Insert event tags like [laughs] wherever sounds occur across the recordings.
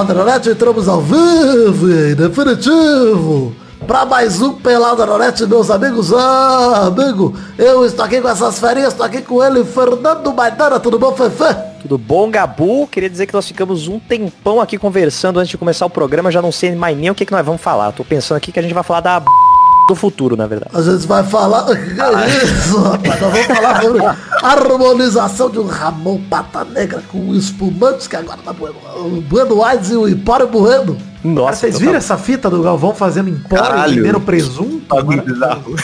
Peladronete, entramos ao vivo e definitivo para mais um Peladronete, meus amigos. Ah, amigo, eu estou aqui com essas ferinhas, estou aqui com ele, Fernando Maidana, tudo bom, Fefe? Tudo bom, Gabu? Queria dizer que nós ficamos um tempão aqui conversando antes de começar o programa, já não sei mais nem o que, que nós vamos falar. Tô pensando aqui que a gente vai falar da do futuro, na verdade. A gente vai falar. [laughs] Isso, rapaz, nós vamos falar sobre harmonização de um Ramon Pata Negra com espumantes que agora tá bueno. O Bueno Aires e o Empório Bueno. Nossa, vocês viram essa fita do Galvão fazendo Empório e primeiro presunto? bizarro.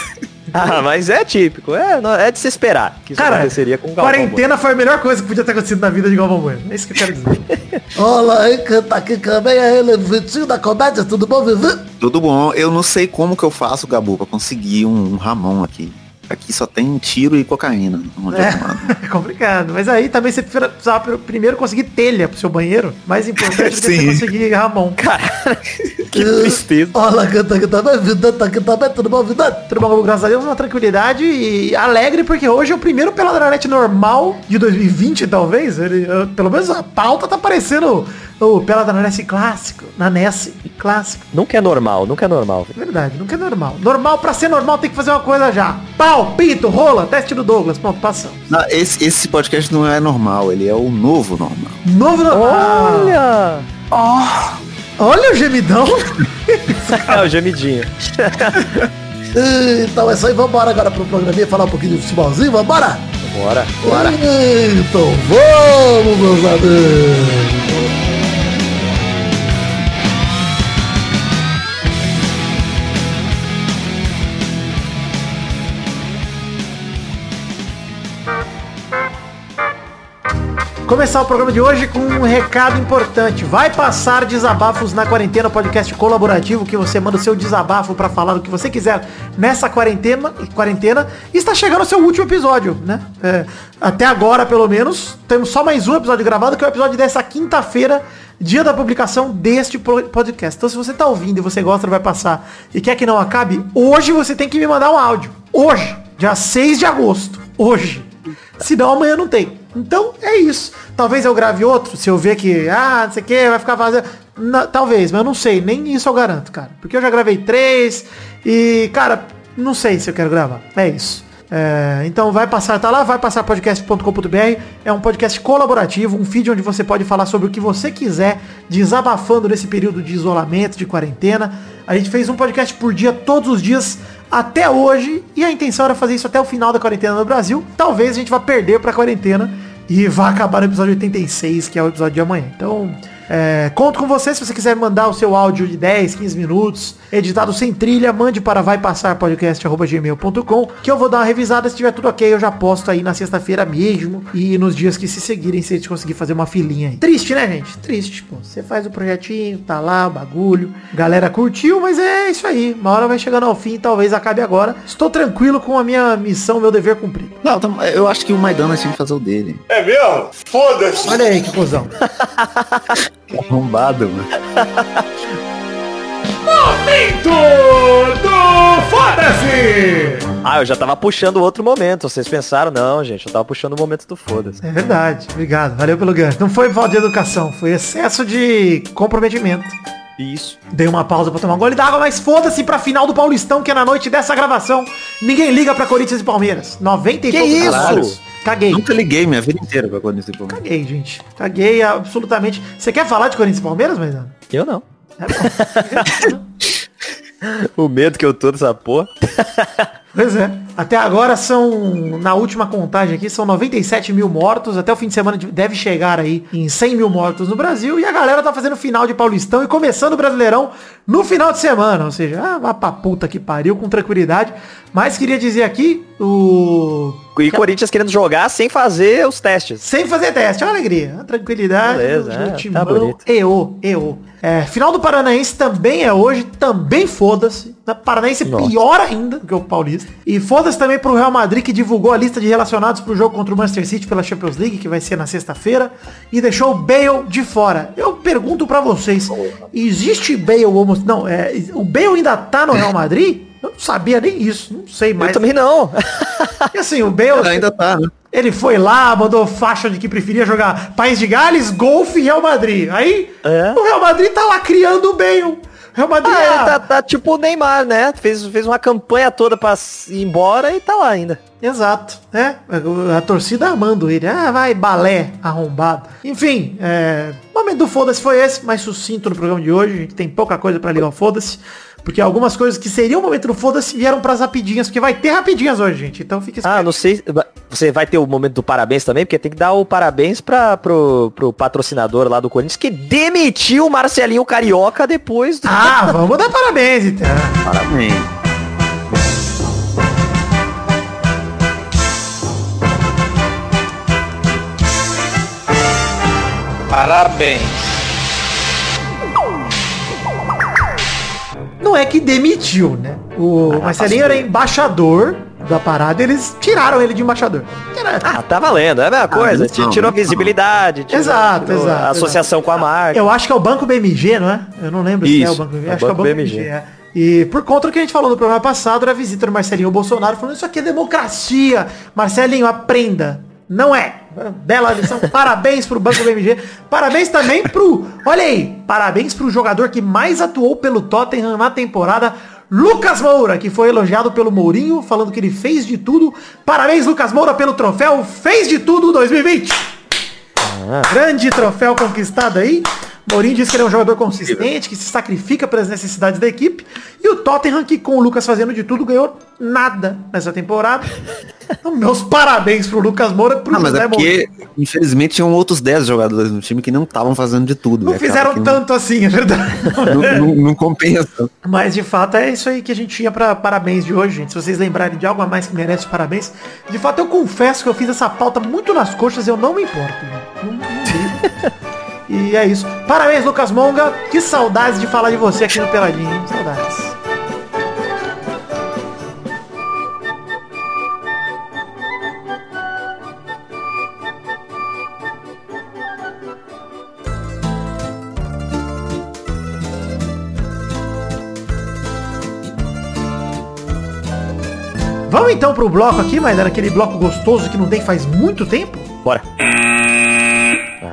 [laughs] Ah, mas é típico, é, é de se esperar que isso Cara, aconteceria com o Galvão quarentena Bueno. foi a melhor coisa que podia ter acontecido na vida de Galvão Bueno. É isso que eu quero dizer. [laughs] Olá, aí, canta aqui também é ele, Vitinho da Comédia, tudo bom, Vivi? Tudo bom, eu não sei como que eu faço, Gabu, pra conseguir um, um Ramon aqui. Aqui só tem tiro e cocaína. é, [laughs] é complicado. Mas aí também você precisava primeiro conseguir telha pro seu banheiro. Mais importante do que você [laughs] conseguir Ramon. Cara, [laughs] que tristeza. Olha, canta aqui também, vida, tá aqui também, tudo bom, vida? Tudo bom, graças a Deus, uma tranquilidade e alegre, porque hoje é o primeiro Peladranete normal de 2020, talvez. Ele, pelo menos a pauta tá parecendo o Pelada na NES clássico, na NES clássico. Nunca é normal, nunca é normal. Verdade, nunca é normal. Normal, pra ser normal, tem que fazer uma coisa já. Pau, pito, rola, teste do Douglas. Pronto, passamos. Não, esse, esse podcast não é normal, ele é o novo normal. Novo normal. Olha! Oh. Olha o gemidão. [laughs] é, o gemidinho. [laughs] então é isso aí, vambora agora pro programinha falar um pouquinho de futebolzinho, vambora? Bora, bora. Então vamos, meus amigos. Começar o programa de hoje com um recado importante. Vai passar desabafos na quarentena, podcast colaborativo que você manda o seu desabafo para falar do que você quiser nessa quarentena. Quarentena está chegando o seu último episódio, né? É, até agora, pelo menos, temos só mais um episódio gravado, que é o episódio dessa quinta-feira, dia da publicação deste podcast. Então, se você tá ouvindo e você gosta, vai passar e quer que não acabe, hoje você tem que me mandar um áudio. Hoje, dia 6 de agosto. Hoje. Senão amanhã não tem. Então é isso. Talvez eu grave outro, se eu ver que, ah, não sei o que, vai ficar vazio. talvez, mas eu não sei. Nem isso eu garanto, cara. Porque eu já gravei três e, cara, não sei se eu quero gravar. É isso. É, então vai passar, tá lá, vai passar podcast.com.br. É um podcast colaborativo, um feed onde você pode falar sobre o que você quiser, desabafando nesse período de isolamento, de quarentena. A gente fez um podcast por dia, todos os dias, até hoje, e a intenção era fazer isso até o final da quarentena no Brasil. Talvez a gente vá perder pra quarentena e vá acabar no episódio 86, que é o episódio de amanhã. Então, é, conto com você se você quiser mandar o seu áudio de 10, 15 minutos, editado sem trilha, mande para vaipassarpodcast.gmail.com que eu vou dar uma revisada, se tiver tudo ok, eu já posto aí na sexta-feira mesmo e nos dias que se seguirem, se a gente conseguir fazer uma filinha aí. Triste, né, gente? Triste, pô. Você faz o projetinho, tá lá, o bagulho, galera curtiu, mas é isso aí. Uma hora vai chegando ao fim, talvez acabe agora. Estou tranquilo com a minha missão, meu dever cumprido. Não, eu acho que o Maidana tinha que fazer o dele. É mesmo? Foda-se! Olha aí que cuzão. [laughs] Arrombado, mano. [laughs] Momento do Foda-se! Ah, eu já tava puxando outro momento. Vocês pensaram? Não, gente, eu tava puxando o momento do Foda-se. É verdade. Obrigado. Valeu pelo gancho. Não foi falta de educação, foi excesso de comprometimento. Isso. Dei uma pausa pra tomar um gole d'água, mas foda-se pra final do Paulistão, que é na noite dessa gravação. Ninguém liga pra Corinthians e Palmeiras. 90 e Que isso? Caguei. Nunca liguei minha vida inteira pra Corinthians e Palmeiras. Caguei, gente. Caguei absolutamente. Você quer falar de Corinthians e Palmeiras, mas Eu não. É [laughs] [laughs] o medo que eu tô dessa porra. [laughs] Pois é. Até agora são, na última contagem aqui, são 97 mil mortos. Até o fim de semana deve chegar aí em 100 mil mortos no Brasil. E a galera tá fazendo final de Paulistão e começando o Brasileirão no final de semana. Ou seja, ah, vá pra puta que pariu, com tranquilidade. Mas queria dizer aqui, o... E Corinthians querendo jogar sem fazer os testes. Sem fazer teste, é uma alegria, tranquilidade. Beleza, é, tá bonito. EO, EO. É, final do Paranaense também é hoje, também foda-se. Paranaense Nossa. pior ainda do que o Paulista. E foda-se também pro Real Madrid que divulgou a lista de relacionados pro jogo contra o Manchester City pela Champions League, que vai ser na sexta-feira, e deixou o Bale de fora. Eu pergunto para vocês, existe Bale homo... Não, é, o Bale ainda tá no Real Madrid? Eu não sabia nem isso, não sei mais. Eu também não. [laughs] E assim, o Bale... ainda tá, né? Ele foi lá, mandou faixa de que preferia jogar País de Gales, Golfe e Real Madrid. Aí É. o Real Madrid tá lá criando o Bale. O Real Madrid Ah, ele ah, tá, tá tipo o Neymar, né? Fez, fez uma campanha toda pra ir embora e tá lá ainda. Exato, né? A torcida amando ele. Ah, vai, balé, arrombado. Enfim, é... o momento do foda-se foi esse, mais sucinto no programa de hoje. A gente tem pouca coisa pra ligar o foda-se. Porque algumas coisas que seriam o momento do foda-se vieram pras rapidinhas, porque vai ter rapidinhas hoje, gente. Então fica Ah, não sei. Você vai ter o momento do parabéns também, porque tem que dar o parabéns pra, pro, pro patrocinador lá do Corinthians, que demitiu o Marcelinho Carioca depois do. Ah, vamos dar parabéns então. Parabéns. Parabéns. Não é que demitiu, né? O Marcelinho era embaixador da parada, eles tiraram ele de embaixador. Era- Ah, tá valendo, é a mesma coisa. não, Ti- tirou não. visibilidade, tirou, Exato, tirou exato, a associação com a marca. Eu acho que é o Banco BMG, não é? Eu não lembro se é o Isso, Banco BMG. é o acho que é o Banco Banco BMG. BMG. é. E por conta do que a gente falou no programa passado, era a visita do Marcelinho Bolsonaro, falando isso aqui é democracia. Marcelinho, aprenda. Não é. Bela lição. Parabéns pro Banco BMG. Parabéns também pro. Olha aí. Parabéns pro jogador que mais atuou pelo Tottenham na temporada. Lucas Moura, que foi elogiado pelo Mourinho, falando que ele fez de tudo. Parabéns, Lucas Moura, pelo troféu Fez de Tudo 2020. Grande troféu conquistado aí. Mourinho disse que ele é um jogador consistente, que se sacrifica pelas necessidades da equipe. E o Tottenham, que com o Lucas fazendo de tudo, ganhou nada nessa temporada. Então, meus parabéns pro Lucas Moura, pro Ah, mas José é porque, infelizmente, tinham outros 10 jogadores no time que não estavam fazendo de tudo. Não acaba fizeram que não- tanto assim, é verdade. Não, não- não compensa. Mas de fato é isso aí que a gente tinha pra parabéns de hoje, gente. Se vocês lembrarem de algo a mais que merece parabéns. De fato, eu confesso que eu fiz essa pauta muito nas coxas e eu não me importo. gente. Não, não. E é isso. Parabéns, Lucas Monga. Que saudades de falar de você aqui no Peladinho, hein? Saudades. Vamos então pro bloco aqui, mas era aquele bloco gostoso que não tem faz muito tempo? Bora.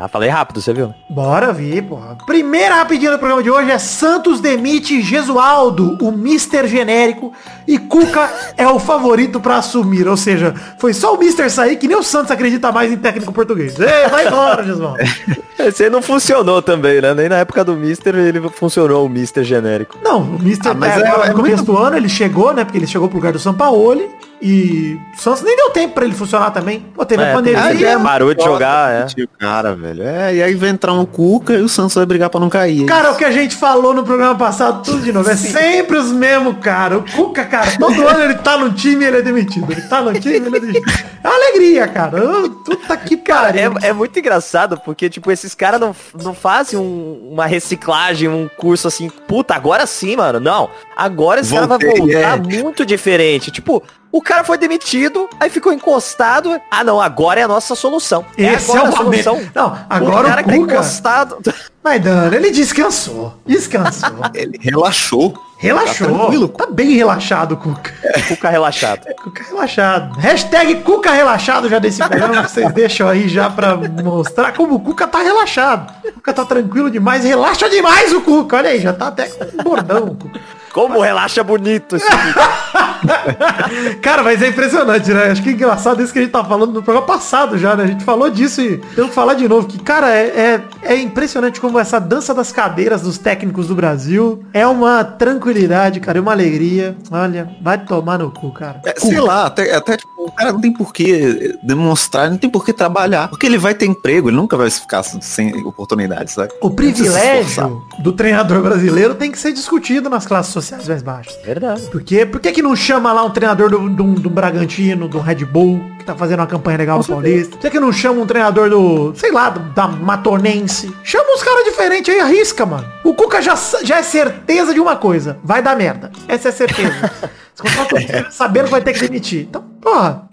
Ah, falei rápido, você viu? Bora ver, porra. Primeira rapidinha do programa de hoje é Santos demite Gesualdo, o Mister genérico, e Cuca é o favorito pra assumir. Ou seja, foi só o Mister sair que nem o Santos acredita mais em técnico português. Ei, vai embora, Gesualdo. [laughs] Esse aí não funcionou também, né? Nem na época do Mister ele funcionou o Mister genérico. Não, o Mister Ah, mas é, é- é no começo muito- do ano ele chegou, né? Porque ele chegou pro lugar do Sampaoli. E o Santos nem deu tempo pra ele funcionar também. Pô, teve a É, pandemia. tem- é, parou de jogar, é. O cara, velho. É, e aí vai entrar um Cuca e o Santos vai brigar pra não cair. Cara, o que a gente falou no programa passado, tudo de novo. É sempre os mesmos, cara. O Cuca, cara, todo [laughs] ano ele tá no time e ele é demitido. Ele tá no time e ele é demitido. É uma alegria, cara. Eu- Puta que Cara, é, é muito engraçado, porque, tipo, esses caras não, não fazem um- uma reciclagem, um curso assim, puta, agora sim, mano. Não. Agora esse cara vai Voltei, voltar é. muito diferente. Tipo, o cara foi demitido, aí ficou encostado. Ah, não, agora é a nossa solução. Esse é agora o a solução. momento. Não, agora o cara o que tá Cuca- encostado. Mas, Dano, ele descansou. Descansou. [laughs] Ele relaxou. Relaxou. Tá tranquilo. Tá bem relaxado, Cuca. Cuca relaxado. [laughs] Cuca relaxado. Hashtag Cuca relaxado já desse programa. Vocês deixam aí já pra mostrar como o Cuca tá relaxado. O Cuca tá tranquilo demais. Relaxa demais o Cuca. Olha aí, já tá até com bordão. Cuca. Como relaxa bonito esse [laughs] Cara, mas é impressionante, né? Acho que é engraçado isso que a gente tá falando no programa passado já, né? A gente falou disso e temos que falar de novo. Que, cara, é, é, é impressionante como essa dança das cadeiras dos técnicos do Brasil é uma tranquilidade, cara, é uma alegria. Olha, vai tomar no cu, cara. É, sei lá, até, até tipo, o cara não tem por que demonstrar, não tem por que trabalhar. Porque ele vai ter emprego, ele nunca vai ficar sem oportunidade, sabe? O privilégio do treinador brasileiro tem que ser discutido nas classes sociais mais baixas. Verdade. Por quê? Por que, que não chama lá um treinador do, do, do Bragantino, do Red Bull, que tá fazendo uma campanha legal no Paulista? Por que, que não chama um treinador do, sei lá, do- da Matonense? Chama uns caras diferentes aí, arrisca, mano. O Cuca já, já é certeza de uma coisa. Vai dar merda. Essa é certeza. [laughs] Você contrata um cara sabendo que vai ter que demitir. Então, porra.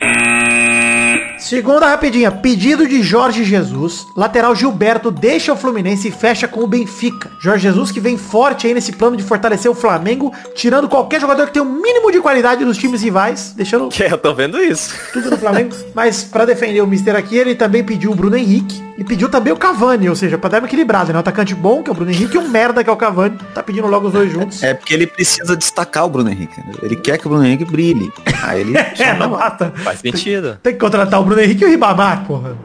Segunda rapidinha, pedido de Jorge Jesus. Lateral Gilberto deixa o Fluminense e fecha com o Benfica. Jorge Jesus que vem forte aí nesse plano de fortalecer o Flamengo, tirando qualquer jogador que tem o um mínimo de qualidade nos times rivais, deixando Que eu tô vendo isso. tudo no Flamengo. Mas pra defender o Mister aqui, ele também pediu o Bruno Henrique e pediu também o Cavani, ou seja, pra dar uma equilibrada, né? Um atacante bom, que é o Bruno Henrique, e um merda, que é o Cavani. Tá pedindo logo os dois juntos. É porque ele precisa destacar o Bruno Henrique. né? Ele quer que o Bruno Henrique brilhe. Aí ele [laughs] É, não basta. Faz sentido. Tem que contratar o Bruno Henrique e o Ribamar, porra.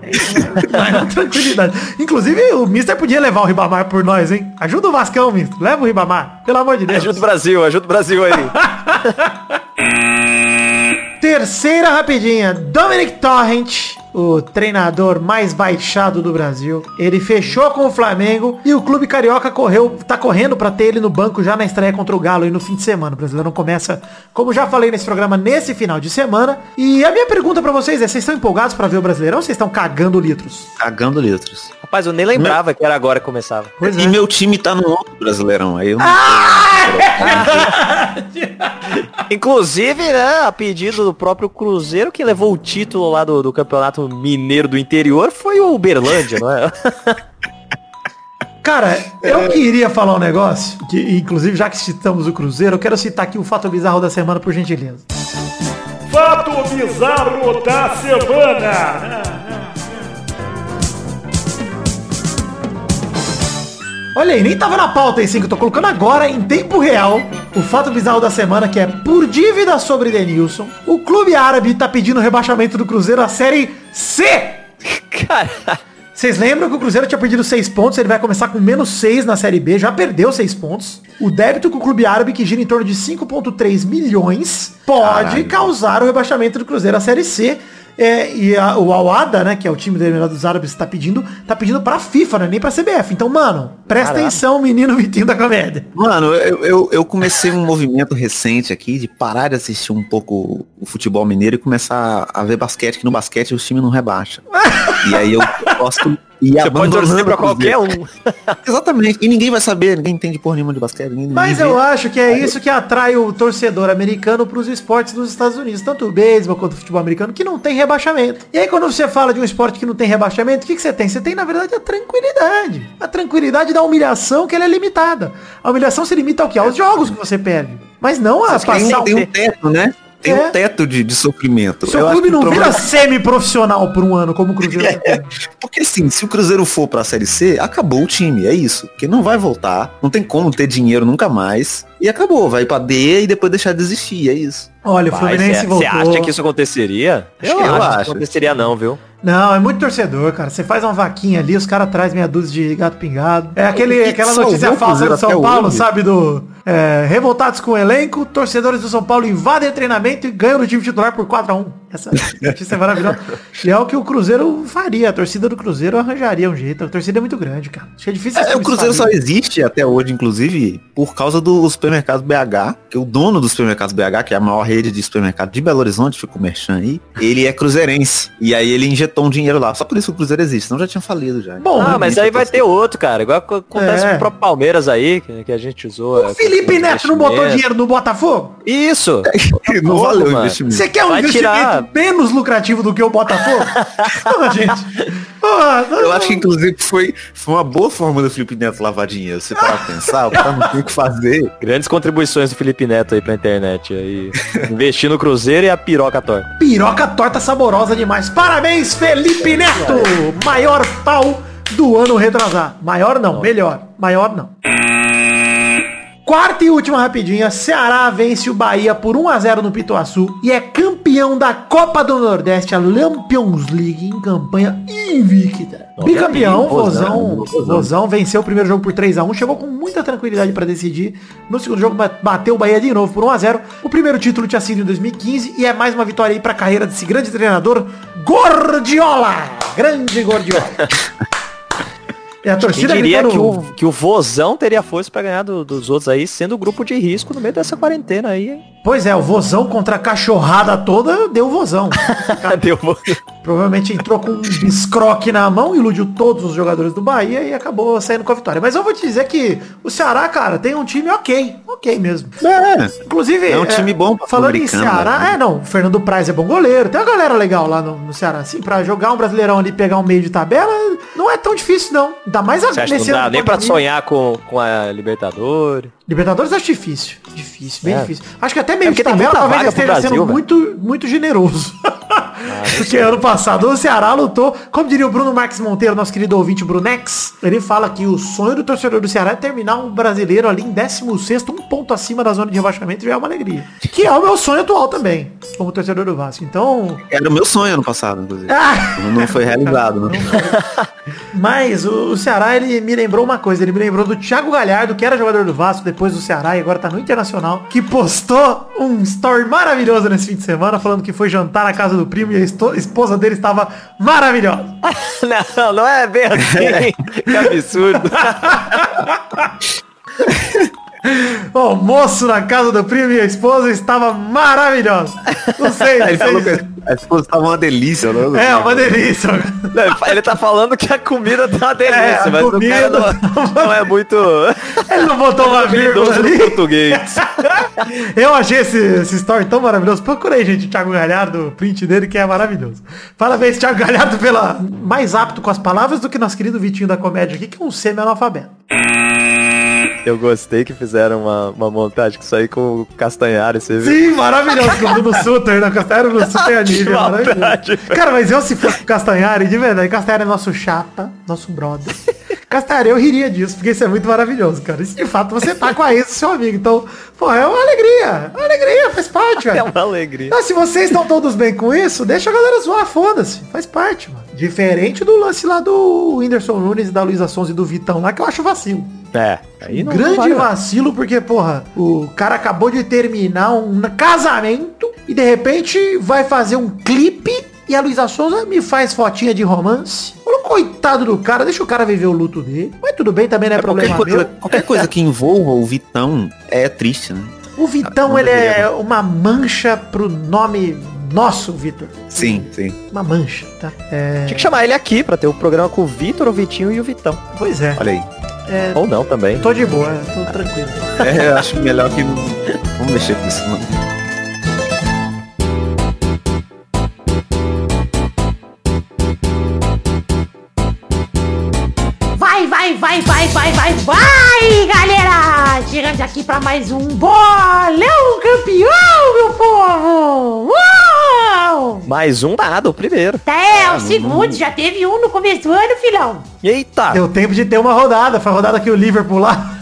Na [laughs] tranquilidade. Inclusive, o Mister podia levar o Ribamar por nós, hein? Ajuda o Vascão, Mister. Leva o Ribamar. Pelo amor de Deus. Ajuda o Brasil, ajuda o Brasil aí. [laughs] Terceira rapidinha. Dominic Torrent, o treinador mais baixado do Brasil. Ele fechou com o Flamengo e o clube carioca correu, tá correndo pra ter ele no banco já na estreia contra o Galo e no fim de semana. O brasileiro não começa, como já falei nesse programa, nesse final de semana. E a minha pergunta pra vocês é, vocês estão empolgados pra ver o Brasileirão ou vocês estão cagando litros? Cagando litros. Rapaz, eu nem lembrava que era agora que começava. Pois E é. meu time tá no outro brasileirão. Aí eu não [laughs] Inclusive, né, a pedido do próprio Cruzeiro, que levou o título lá do, do Campeonato Mineiro do Interior, foi o Uberlândia, não é? [laughs] Cara, eu queria falar um negócio, que inclusive já que citamos o Cruzeiro, eu quero citar aqui o fato bizarro da semana, por gentileza. Fato bizarro da semana. Olha aí, nem tava na pauta esse que eu tô colocando agora em tempo real. O fato bizarro da semana que é por dívida sobre Denilson, o clube árabe tá pedindo o rebaixamento do Cruzeiro à série C. Cara, Vocês lembram que o Cruzeiro tinha perdido 6 pontos, ele vai começar com menos 6 na Série B, já perdeu 6 pontos. O débito com o clube árabe, que gira em torno de 5,3 milhões, pode Caralho. causar o rebaixamento do Cruzeiro à Série C. É, e a- o Al-Ada, né, que é o time da Emirados Árabes, tá pedindo, tá pedindo pra FIFA, né, nem pra CBF. Então, mano, presta atenção, menino Vitinho da comédia. Mano, eu, eu, eu comecei um movimento recente aqui de parar de assistir um pouco o futebol mineiro e começar a ver basquete, que no basquete os times não rebaixam. e aí eu posso ir você pode torcer pra qualquer um. [laughs] Exatamente. E ninguém vai saber, ninguém entende porra nenhuma de basquete. Ninguém, Mas ninguém eu vê. acho que é isso que atrai o torcedor americano pros esportes dos Estados Unidos, tanto o beisebol quanto o futebol americano, que não tem rebaixamento. E aí quando você fala de um esporte que não tem rebaixamento, o que, que você tem? Você tem, na verdade, a tranquilidade. A tranquilidade da humilhação, que ela é limitada. A humilhação se limita ao quê? Aos jogos que você perde. Mas não a Tem, passar... tem um teto, né? Tem É. um teto de, de sofrimento. Seu Eu acho clube que não problema- vira semi-profissional por um ano, como o Cruzeiro tá [laughs] tendo. Porque assim, se o Cruzeiro for pra Série C, acabou o time, é isso. Porque não vai voltar, não tem como ter dinheiro nunca mais. E acabou, vai pra D e depois deixar de existir, é isso. Olha, o Fluminense Você voltou. acha que isso aconteceria? Acho que eu que acho. Não aconteceria não, viu? Não, é muito torcedor, cara. Você faz uma vaquinha ali, os caras trazem meia dúzia de gato pingado. É aquele, aquela notícia falsa do São Paulo, hoje? sabe? Do é, revoltados com o elenco, torcedores do São Paulo invadem o treinamento e ganham no time titular por 4x1. Essa notícia é maravilhosa. E é o que o Cruzeiro faria. A torcida do Cruzeiro arranjaria um jeito. A torcida é muito grande, cara. Acho que é difícil É, o Cruzeiro só existe até hoje, inclusive, por causa do supermercado BH, que o dono do supermercado BH, que é a maior rede de supermercado de Belo Horizonte, ficou merchan aí, ele é cruzeirense. E aí ele injetou um dinheiro lá. Só por isso que o Cruzeiro existe, senão já tinha falido já. Bom, ah, mas aí vai ter outro, cara. Igual ac- acontece É. com o próprio Palmeiras aí, que, a gente usou. O Felipe Neto não botou dinheiro no Botafogo? Isso! [laughs] não valeu o investimento. Você quer um Vai investimento tirar. Menos lucrativo do que o Botafogo? [laughs] Pô, gente. Pô, Eu acho que inclusive foi, foi uma boa forma do Felipe Neto lavar dinheiro. Você para pensar, o cara não tem o que fazer. Grandes contribuições do Felipe Neto aí pra internet. Aí. [laughs] Investir no Cruzeiro e a piroca torta. Piroca torta saborosa demais. Parabéns, Felipe Neto! Maior pau do ano retrasado. Maior não, melhor. Maior não. Quarta e última rapidinha, Ceará vence o Bahia por 1 a 0 no Pituaçu e é campeão da Copa do Nordeste, a Lampions League, em campanha invicta. Bicampeão, Vozão, Vozão, venceu o primeiro jogo por 3 a 1 chegou com muita tranquilidade para decidir. No segundo jogo ba- bateu o Bahia de novo por 1 a 0 O primeiro título tinha sido em 2015 e é mais uma vitória aí para a carreira desse grande treinador, Gordiola. Grande Gordiola. [laughs] E a Quem torcida diria gritando- que o, que o Vozão teria força pra ganhar do- dos outros aí, sendo grupo de risco no meio dessa quarentena aí, hein? Pois é, o vozão contra a cachorrada toda deu vozão. [laughs] Deu Provavelmente entrou com um biscroque na mão, iludiu todos os jogadores do Bahia e acabou saindo com a vitória. Mas eu vou te dizer que o Ceará, cara, tem um time ok. Ok mesmo. É, Inclusive, É um time bom pra Falando em Ceará, né? é não, o Fernando Praz é bom goleiro. Tem uma galera legal lá no, no Ceará. Assim, pra jogar um brasileirão ali e pegar um meio de tabela, não é tão difícil, não. Ainda mais Você acha nesse não dá nem pra sonhar com, com a Libertadores? Libertadores acho difícil. Difícil, bem É. difícil. Acho que até meio porque de tabela talvez esteja sendo Brasil, muito, muito generoso. Ah, [laughs] Porque ano passado o Ceará lutou, como diria o Bruno Marques Monteiro, nosso querido ouvinte Brunex, ele fala que o sonho do torcedor do Ceará é terminar um brasileiro ali em 16 um ponto acima da zona de rebaixamento e já é uma alegria. Que é o meu sonho atual também, como torcedor do Vasco. Então, Era o meu sonho ano passado, inclusive. ah, Não foi realizado, né? [laughs] Mas o, o Ceará, ele me lembrou uma coisa, ele me lembrou do Thiago Galhardo, que era jogador do Vasco, depois do Ceará e agora tá no Internacional, que postou um story maravilhoso nesse fim de semana, falando que foi jantar na casa do primo e a esposa dele estava maravilhosa. [laughs] Não, não é bem assim. [laughs] que absurdo. [laughs] O almoço na casa do primo e a esposa estava maravilhosa. Não sei, [laughs] não Ele falou que a esposa tava uma delícia, né? É, uma delícia. Não, Ele tá falando que a comida tá uma delícia, É, a mas o comida- cara não, não é muito Ele não botou uma vírgula no ali. português. [laughs] Eu achei esse, esse story tão maravilhoso. Procurei, gente, o Thiago Galhardo, o print dele, que é maravilhoso. Parabéns, Thiago Galhardo, pela mais apto com as palavras do que nosso querido Vitinho da comédia aqui, que é um semi-analfabeto. Eu gostei que fizeram uma, uma montagem com isso aí com o Castanhari, você viu? Sim, maravilhoso, com o Bruno Sutter, né? Castanhari Bruno Sutter é [laughs] nível, maldade, maravilhoso. Cara, mas eu se fosse o Castanhari, de verdade, Castanhari é nosso chapa, nosso brother. Castanhari, eu riria disso, porque isso é muito maravilhoso, cara. De fato você tá com a ex do seu amigo. Então, pô, é uma alegria. É uma alegria, faz parte, É velho. uma alegria. Então, se vocês estão todos bem com isso, deixa a galera zoar, foda-se. Faz parte, mano. Diferente do lance lá do Whindersson Nunes e da Luísa Sons e do Vitão lá, que eu acho vacilo. É, aí não Grande vale- vacilo, porque, porra, o cara acabou de terminar um casamento e de repente vai fazer um clipe e a Luísa Souza me faz fotinha de romance. Olha o coitado do cara, deixa o cara viver o luto dele. Mas tudo bem, também não é, Qualquer problema coisa, meu. qualquer coisa que envolva o Vitão é triste, né? O Vitão, ele é deveria, uma mancha pro nome nosso, Vitor. Sim, sim. Uma mancha, tá? É... Tinha que chamar ele aqui pra ter o programa com o Vitor, o Vitinho e o Vitão. Pois é. Olha aí. é... Ou não também. Tô de boa, tô tranquilo. É, eu acho melhor que não. Vamos mexer com isso, não. Vai, vai, vai, vai, vai, galera! Chegamos aqui pra mais um bolão campeão, meu povo! Uau! Mais um nada, o primeiro. É, o segundo, já teve um no começo do ano, filão. Eita! Deu tempo de ter uma rodada. Foi a rodada que o Liverpool lá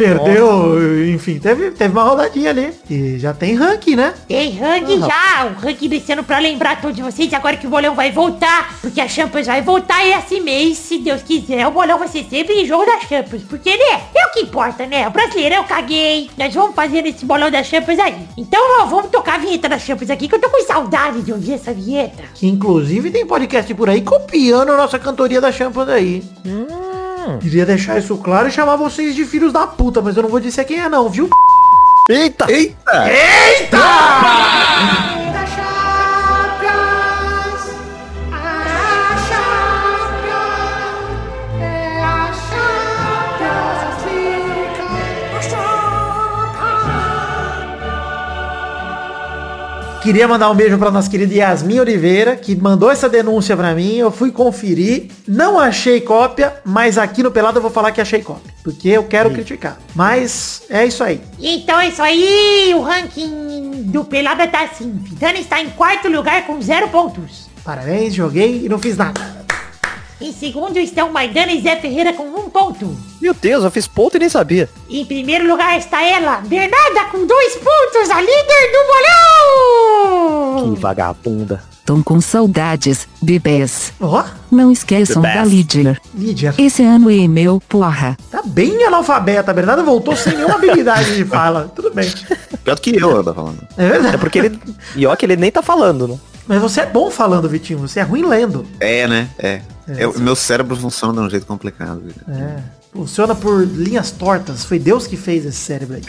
perdeu. Enfim, teve, teve uma rodadinha ali. E já tem ranking, né? Tem ranking já, o ranking desse ano pra lembrar todos vocês, agora que o bolão vai voltar, porque a Champions vai voltar esse mês, se Deus quiser, o bolão vai ser sempre em jogo da Champions, porque, né, é o que importa, né, o brasileiro eu caguei, nós vamos fazer esse bolão da Champions aí. Então, ó, vamos tocar a vinheta da Champions aqui, que eu tô com saudade de ouvir essa vinheta. Que inclusive tem podcast por aí copiando a nossa cantoria da Champions aí. Queria deixar isso claro e chamar vocês de filhos da puta, mas eu não vou dizer quem é não, viu? Eita! Eita! Queria mandar um beijo pra nossa querida Yasmin Oliveira, que mandou essa denúncia pra mim. Eu fui conferir, não achei cópia, mas aqui no Pelado eu vou falar que achei cópia. Porque eu quero criticar. Mas é isso aí. Então é isso aí, o ranking do Pelada tá assim, Vidana está em quarto lugar com zero pontos. Parabéns, joguei e não fiz nada. Em segundo estão Maidana e Zé Ferreira com um ponto. Meu Deus, eu fiz ponto e nem sabia. Em primeiro lugar está ela, Bernarda, com dois pontos, a líder do bolão! Que vagabunda. Tô com saudades, bebês. Ó, Não esqueçam da best. Lídia. Lídia, Esse ano é meu, porra. tá bem analfabeta. A Bernarda voltou sem nenhuma habilidade de fala. Tudo bem. Pior do que eu, eu tô falando. É verdade. É porque ele. E ó que ele nem tá falando, né? Mas você é bom falando, Vitinho. Você é ruim lendo. É, né? É. É, o meu cérebro funciona de um jeito complicado. É. Funciona por linhas tortas. Foi Deus que fez esse cérebro aí.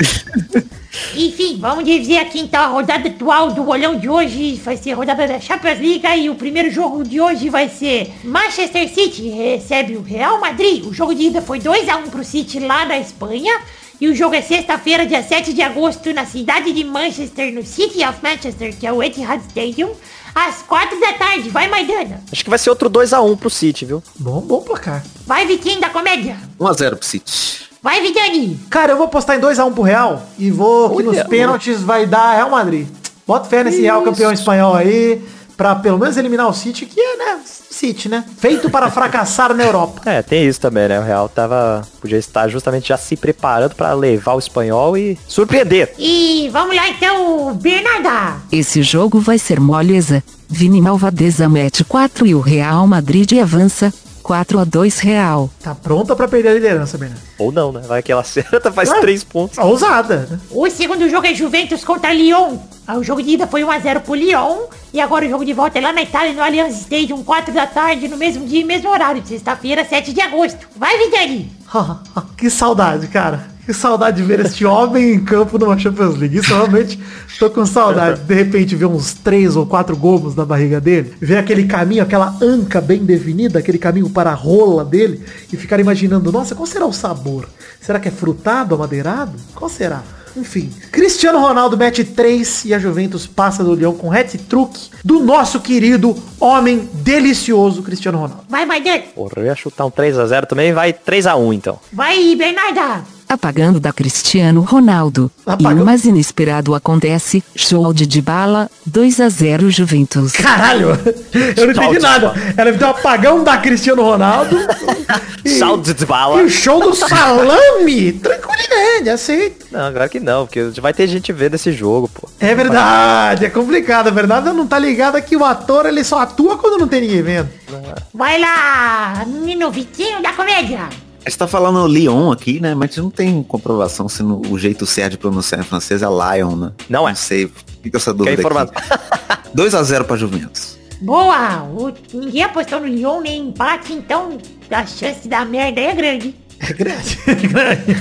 [laughs] Enfim, vamos dizer aqui então a rodada atual do bolão de hoje vai ser a rodada da Champions League e o primeiro jogo de hoje vai ser Manchester City recebe o Real Madrid. O jogo de ida foi 2 a 1 pro City lá na Espanha. E o jogo é sexta-feira, dia 7 de agosto, na cidade de Manchester, no City of Manchester, que é o Etihad Stadium, às 4 da tarde. Vai, Maidana. Acho que vai ser outro 2x1 pro City, viu? bom, bom placar. Vai, Vitinho da Comédia. 1x0 pro City. Vai, Vidani. Cara, eu vou apostar em 2x1 pro Real e vou que Olha, nos pênaltis vai dar Real Madrid. Bota fé nesse Real campeão espanhol aí, pra pelo menos eliminar o City, que é, né, City, né? Feito para fracassar na Europa. [laughs] É, tem isso também, né? O Real tava. Podia estar justamente já se preparando pra levar o espanhol e surpreender. E vamos lá então, Bernarda. Esse jogo vai ser moleza. Vini Malvadeza mete 4 e o Real Madrid avança 4 a 2 Real. Tá pronta pra perder a liderança, Bernardo. Ou não, né? Vai que ela acerta, faz Ah. três pontos. Ousada, né? O segundo jogo é Juventus contra Lyon. Ah, O jogo de ida foi 1x0 pro Lyon. E agora o jogo de volta é lá na Itália, no Allianz Stadium, 4 da tarde, no mesmo dia e mesmo horário, de sexta-feira, 7 de agosto. Vai, Vidani. [laughs] que saudade, cara. Que saudade de ver este homem em campo numa Champions League. Isso eu realmente tô com saudade. De repente ver uns três ou quatro gomos na barriga dele. Ver aquele caminho, aquela anca bem definida, aquele caminho para a rola dele. E ficar imaginando, nossa, qual será o sabor? Será que é frutado, amadeirado? Qual será? Enfim, Cristiano Ronaldo mete 3 e a Juventus passa do Leão com hat-trick do nosso querido homem delicioso Cristiano Ronaldo. Vai, Maidana. Porra, eu ia chutar um 3x0 também, vai 3x1 então. Vai, Bernarda. Apagando da Cristiano Ronaldo. Apagando. E o mais inesperado acontece. Show de Dybala 2 a 0 Juventus. Caralho, eu não entendi nada. Ela deu um apagão da Cristiano Ronaldo. [laughs] Salve de E bala. o show do salame. Tranquilidade, aceito. Não, agora que não, porque vai ter gente vendo esse jogo, pô. É verdade, é complicado. A verdade não tá ligada que o ator ele só atua quando não tem ninguém vendo. Vai lá, menino Vitinho da Comédia. A gente tá falando Lyon aqui, né? Mas não tem comprovação se no- o jeito certo de pronunciar em francês é Lion, né? Não é. Não sei. Fica essa dúvida informação? aqui. 2x0 [laughs] pra Juventus. Boa. O- ninguém apostou no Lyon nem empate, então a chance da merda é grande. É grande, [laughs] é grande.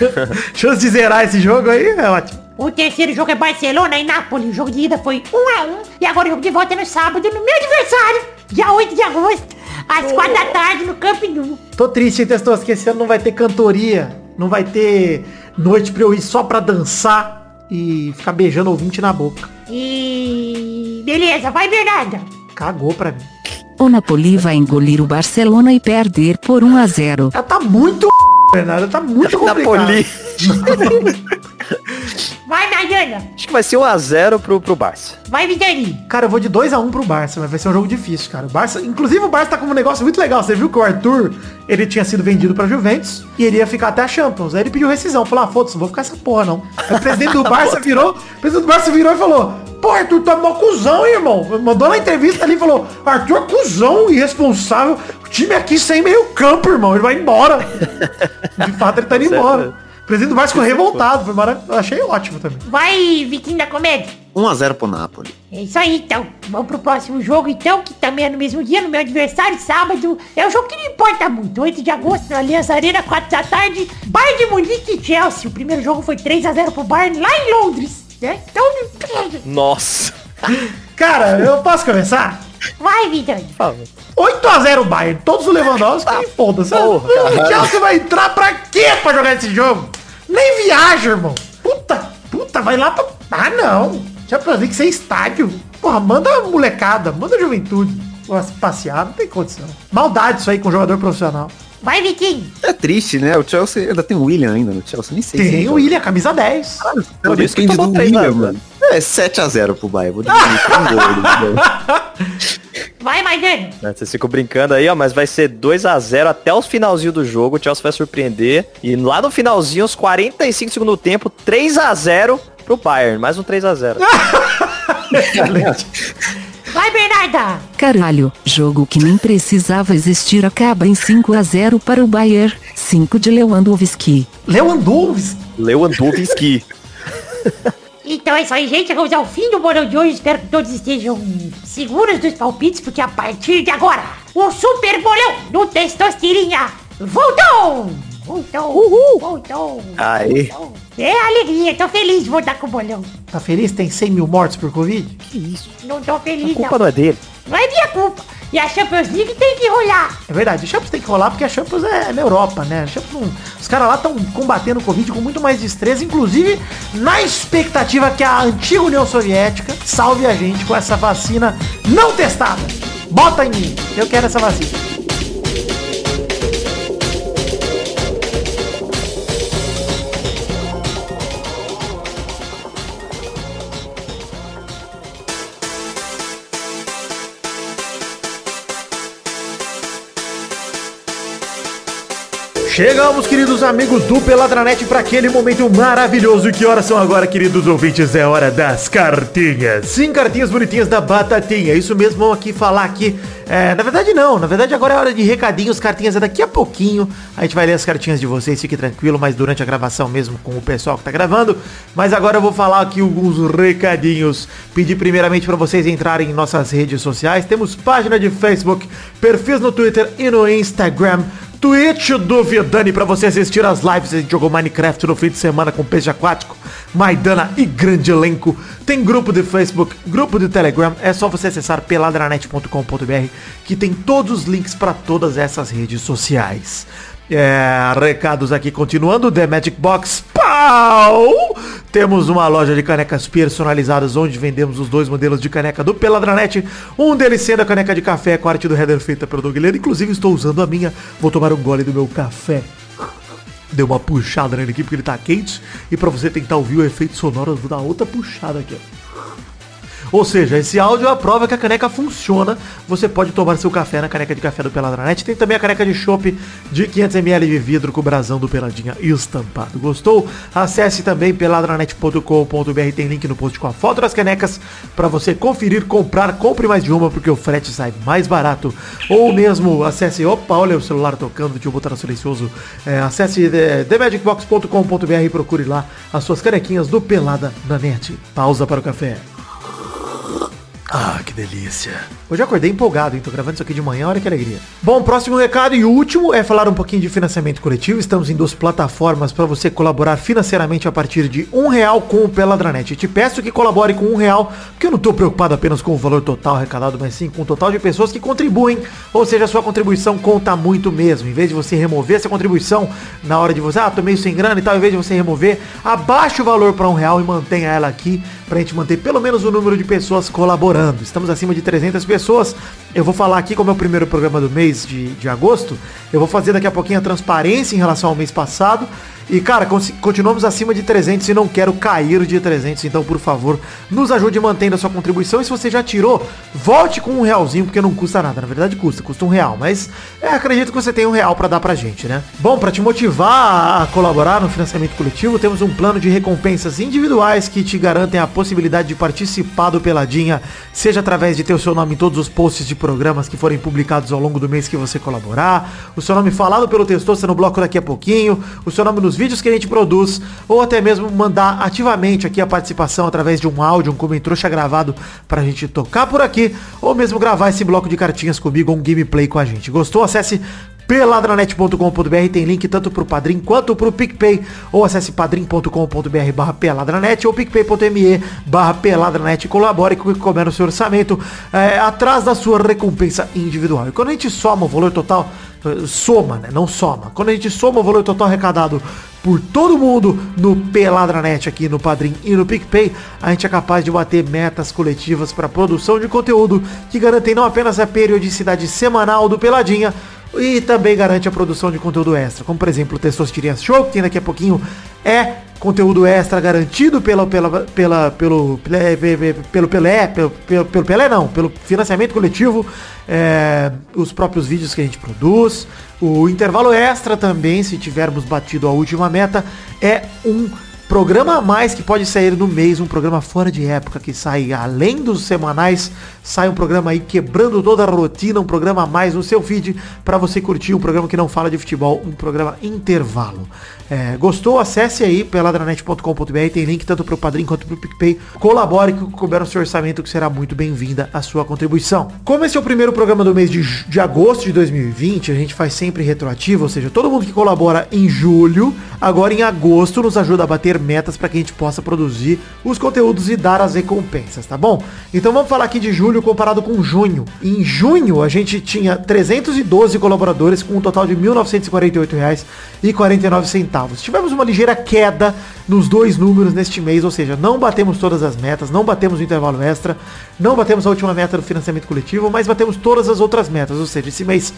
Chance de zerar esse jogo aí é ótimo. O terceiro jogo é Barcelona e Nápoles. O jogo de ida foi 1x1. E agora o jogo de volta é no sábado, no meu aniversário, dia 8 de agosto, às 4 da tarde, no Camp Nou. Tô triste, hein, Testoso, que esse ano não vai ter cantoria. Não vai ter noite pra eu ir só pra dançar e ficar beijando ouvinte na boca. E... Beleza, vai, Bernarda. Cagou pra mim. O Napoli vai engolir o Barcelona e perder por 1 a 0. Ela tá muito Bernardo, tá muito complicado. Napoli. [laughs] Vai, Nayana. Acho que vai ser 1x0 pro, pro Barça. Vai, Vidani. Cara, eu vou de 2x1 pro Barça, mas vai ser um jogo difícil, cara. O Barça, inclusive o Barça tá com um negócio muito legal. Você viu que o Arthur, ele tinha sido vendido pra Juventus e ele ia ficar até a Champions. Aí ele pediu rescisão. Falou, ah, foda-se, não vou ficar essa porra, não. Aí o presidente do [laughs] Barça virou, o presidente do Barça virou e falou, pô, Arthur, tu é mó cuzão, hein, irmão. Mandou na entrevista ali e falou, Arthur é cuzão, irresponsável. O time aqui sem meio campo, irmão. Ele vai embora. [laughs] De fato, ele tá indo Certo. embora. O presidente do ficou revoltado. Foi maravilhoso. Eu achei ótimo também. Vai, Vitinho da Comédia. 1x0 pro Napoli. É isso aí, então. Vamos pro próximo jogo, então, que também é no mesmo dia, no meu aniversário, sábado. É um jogo que não importa muito. 8 de agosto, na Aliança Arena, 4 da tarde. Bayern de Munique e Chelsea. O primeiro jogo foi 3x0 pro Bayern, lá em Londres. Né? Então, Nossa. [laughs] Cara, eu posso começar? vai, favor. 8x0 Bayern, todos os Lewandowski e foda-se. porra, O Chelsea vai entrar pra quê pra jogar esse jogo? Nem viaja, irmão. Puta, puta, vai lá pra... Ah, não. Champions League sem estádio. Porra, manda a molecada, manda a juventude. Passear, não tem condição. Maldade isso aí com jogador profissional. Vai, Vitinho. É triste, né? O Chelsea ainda tem o William ainda no Chelsea. Nem sei se Tem o William, camisa 10. joga. Por isso que tomou do três a William, zero. mano. É 7x0 pro Bayern. Vou diminuir pra um gol. Vai, Maidana. Né, Vocês ficam brincando aí, ó, mas vai ser 2x0 até os finalzinho do jogo. O Chelsea vai surpreender. E lá no finalzinho, os 45 segundo tempo, 3x0 pro Bayern. Mais um 3x0. [laughs] Vai, Bernarda. Caralho, jogo que nem precisava existir acaba em 5 a 0 para o Bayern, 5 de Lewandowski. Lewandowski. Lewandowski. [laughs] Então é isso aí, gente. Chegamos ao fim do bolão de hoje. Espero que todos estejam seguros dos palpites, porque a partir de agora o super bolão do Testosterinha voltou! Voltou! Uhul! Voltou! Aí. voltou. É alegria, tô feliz de voltar com o bolão. Tá feliz? Tem 100 mil mortos por Covid? Que isso? Não tô A feliz, culpa não. não é dele. Não é minha culpa. E a Champions League tem que rolar. É verdade, a Champions tem que rolar porque a Champions é na Europa, né? A Champions não- os caras lá estão combatendo o Covid com muito mais destreza, inclusive na expectativa que a antiga União Soviética salve a gente com essa vacina não testada. Bota em mim, eu quero essa vacina. Chegamos, queridos amigos do Peladranet, para aquele momento maravilhoso. Que horas são agora, queridos ouvintes? É hora das cartinhas. Sim, cartinhas bonitinhas da Batatinha. Isso mesmo, vamos aqui falar aqui. É, na verdade, não. Na verdade, agora é hora de recadinhos. Cartinhas é daqui a pouquinho. A gente vai ler as cartinhas de vocês, fique tranquilo. Mas durante a gravação mesmo, com o pessoal que tá gravando. Mas agora eu vou falar aqui alguns recadinhos. Pedir primeiramente para vocês entrarem em nossas redes sociais. Temos página de Facebook, perfis no Twitter e no Instagram. Twitch do Vidani pra você assistir as lives. A gente jogou Minecraft no fim de semana com peixe aquático, Maidana e grande elenco. Tem grupo de Facebook, grupo de Telegram. É só você acessar peladranet.com.br que tem todos os links para todas essas redes sociais. É, recados aqui continuando, The Magic Box, pau! Temos uma loja de canecas personalizadas onde vendemos os dois modelos de caneca do Peladranet. Um deles sendo a caneca de café com a arte do header feita pelo Doug Leno. Inclusive estou usando a minha. Vou tomar um gole do meu café. Deu uma puxada nele aqui porque ele tá quente. E pra você tentar ouvir o efeito sonoro, eu vou dar outra puxada aqui. Ou seja, esse áudio é a prova que a caneca funciona. Você pode tomar seu café na caneca de café do Peladranet. Tem também a caneca de chopp de 500ml de vidro com o brasão do Peladinha estampado. Gostou? Acesse também peladranet.com.br. Tem link no post com a foto das canecas para você conferir, comprar. Compre mais de uma porque o frete sai mais barato. Ou mesmo acesse... Opa, olha o celular tocando. Deixa eu botar no silencioso. É, acesse é, themagicbox.com.br e procure lá as suas canequinhas do Pelada na net. Pausa para o café. Ah, que delícia. Hoje eu acordei empolgado, hein? Tô gravando isso aqui de manhã, olha que alegria. Bom, próximo recado e último é falar um pouquinho de financiamento coletivo. Estamos em duas plataformas para você colaborar financeiramente a partir de um real com o Peladranet. Eu te peço que colabore com um real, porque eu não tô preocupado apenas com o valor total arrecadado, mas sim com o total de pessoas que contribuem. Ou seja, a sua contribuição conta muito mesmo. Em vez de você remover essa contribuição na hora de você, ah, tô meio sem grana e tal, em vez de você remover, abaixe o valor para um real e mantenha ela aqui pra gente manter pelo menos o número de pessoas colaborando. Estamos acima de 300 pessoas. Eu vou falar aqui como é o primeiro programa do mês de, de agosto. Eu vou fazer daqui a pouquinho a transparência em relação ao mês passado. E, cara, continuamos acima de 300 e não quero cair de 300. Então, por favor, nos ajude mantendo a sua contribuição. E se você já tirou, volte com um realzinho, porque não custa nada. Na verdade, custa, custa um real. Mas é, acredito que você tem um real pra dar pra gente, né? Bom, pra te motivar a colaborar no financiamento coletivo, temos um plano de recompensas individuais que te garantem a possibilidade de participar do Peladinha, seja através de ter o seu nome em todos os posts de programas que forem publicados ao longo do mês que você colaborar, o seu nome falado pelo Testosta no bloco daqui a pouquinho, o seu nome nos vídeos que a gente produz, ou até mesmo mandar ativamente aqui a participação através de um áudio, um comentário gravado pra gente tocar por aqui, ou mesmo gravar esse bloco de cartinhas comigo, um gameplay com a gente. Gostou? Acesse peladranet.com.br tem link tanto pro Padrim quanto pro PicPay ou acesse padrim.com.br barra peladranet ou picpay.me barra peladranet colabore com o que couber no seu orçamento é, atrás da sua recompensa individual. E quando a gente soma o valor total, eh, soma, né? Não soma. Quando a gente soma o valor total arrecadado por todo mundo no Peladranet aqui no Padrim e no PicPay, a gente é capaz de bater metas coletivas para produção de conteúdo que garantem não apenas a periodicidade semanal do Peladinha, e também garante a produção de conteúdo extra, como por exemplo o Testosteria Show, que tem daqui a pouquinho, é conteúdo extra garantido pela, pela, pela, pelo, pelo Pelé, pelo, pelo, pelo Pelé não, pelo financiamento coletivo, é, os próprios vídeos que a gente produz, o intervalo extra também, se tivermos batido a última meta, é um programa a mais que pode sair no mês, um programa fora de época que sai além dos semanais, sai um programa aí quebrando toda a rotina, um programa a mais no seu feed para você curtir um programa que não fala de futebol, um programa intervalo. É, gostou? Acesse aí peladranet.com.br, tem link tanto pro Padrim quanto pro PicPay. Colabore que couber no seu orçamento que será muito bem-vinda a sua contribuição. Como esse é o primeiro programa do mês de, de agosto de 2020, a gente faz sempre retroativo, ou seja, todo mundo que colabora em julho, agora em agosto nos ajuda a bater metas para que a gente possa produzir os conteúdos e dar as recompensas, tá bom? Então vamos falar aqui de julho comparado com junho. Em junho a gente tinha 312 colaboradores com um total de R$ 1.948,49. Tivemos uma ligeira queda nos dois números neste mês, ou seja, não batemos todas as metas, não batemos o intervalo extra, não batemos a última meta do financiamento coletivo, mas batemos todas as outras metas, ou seja, esse mês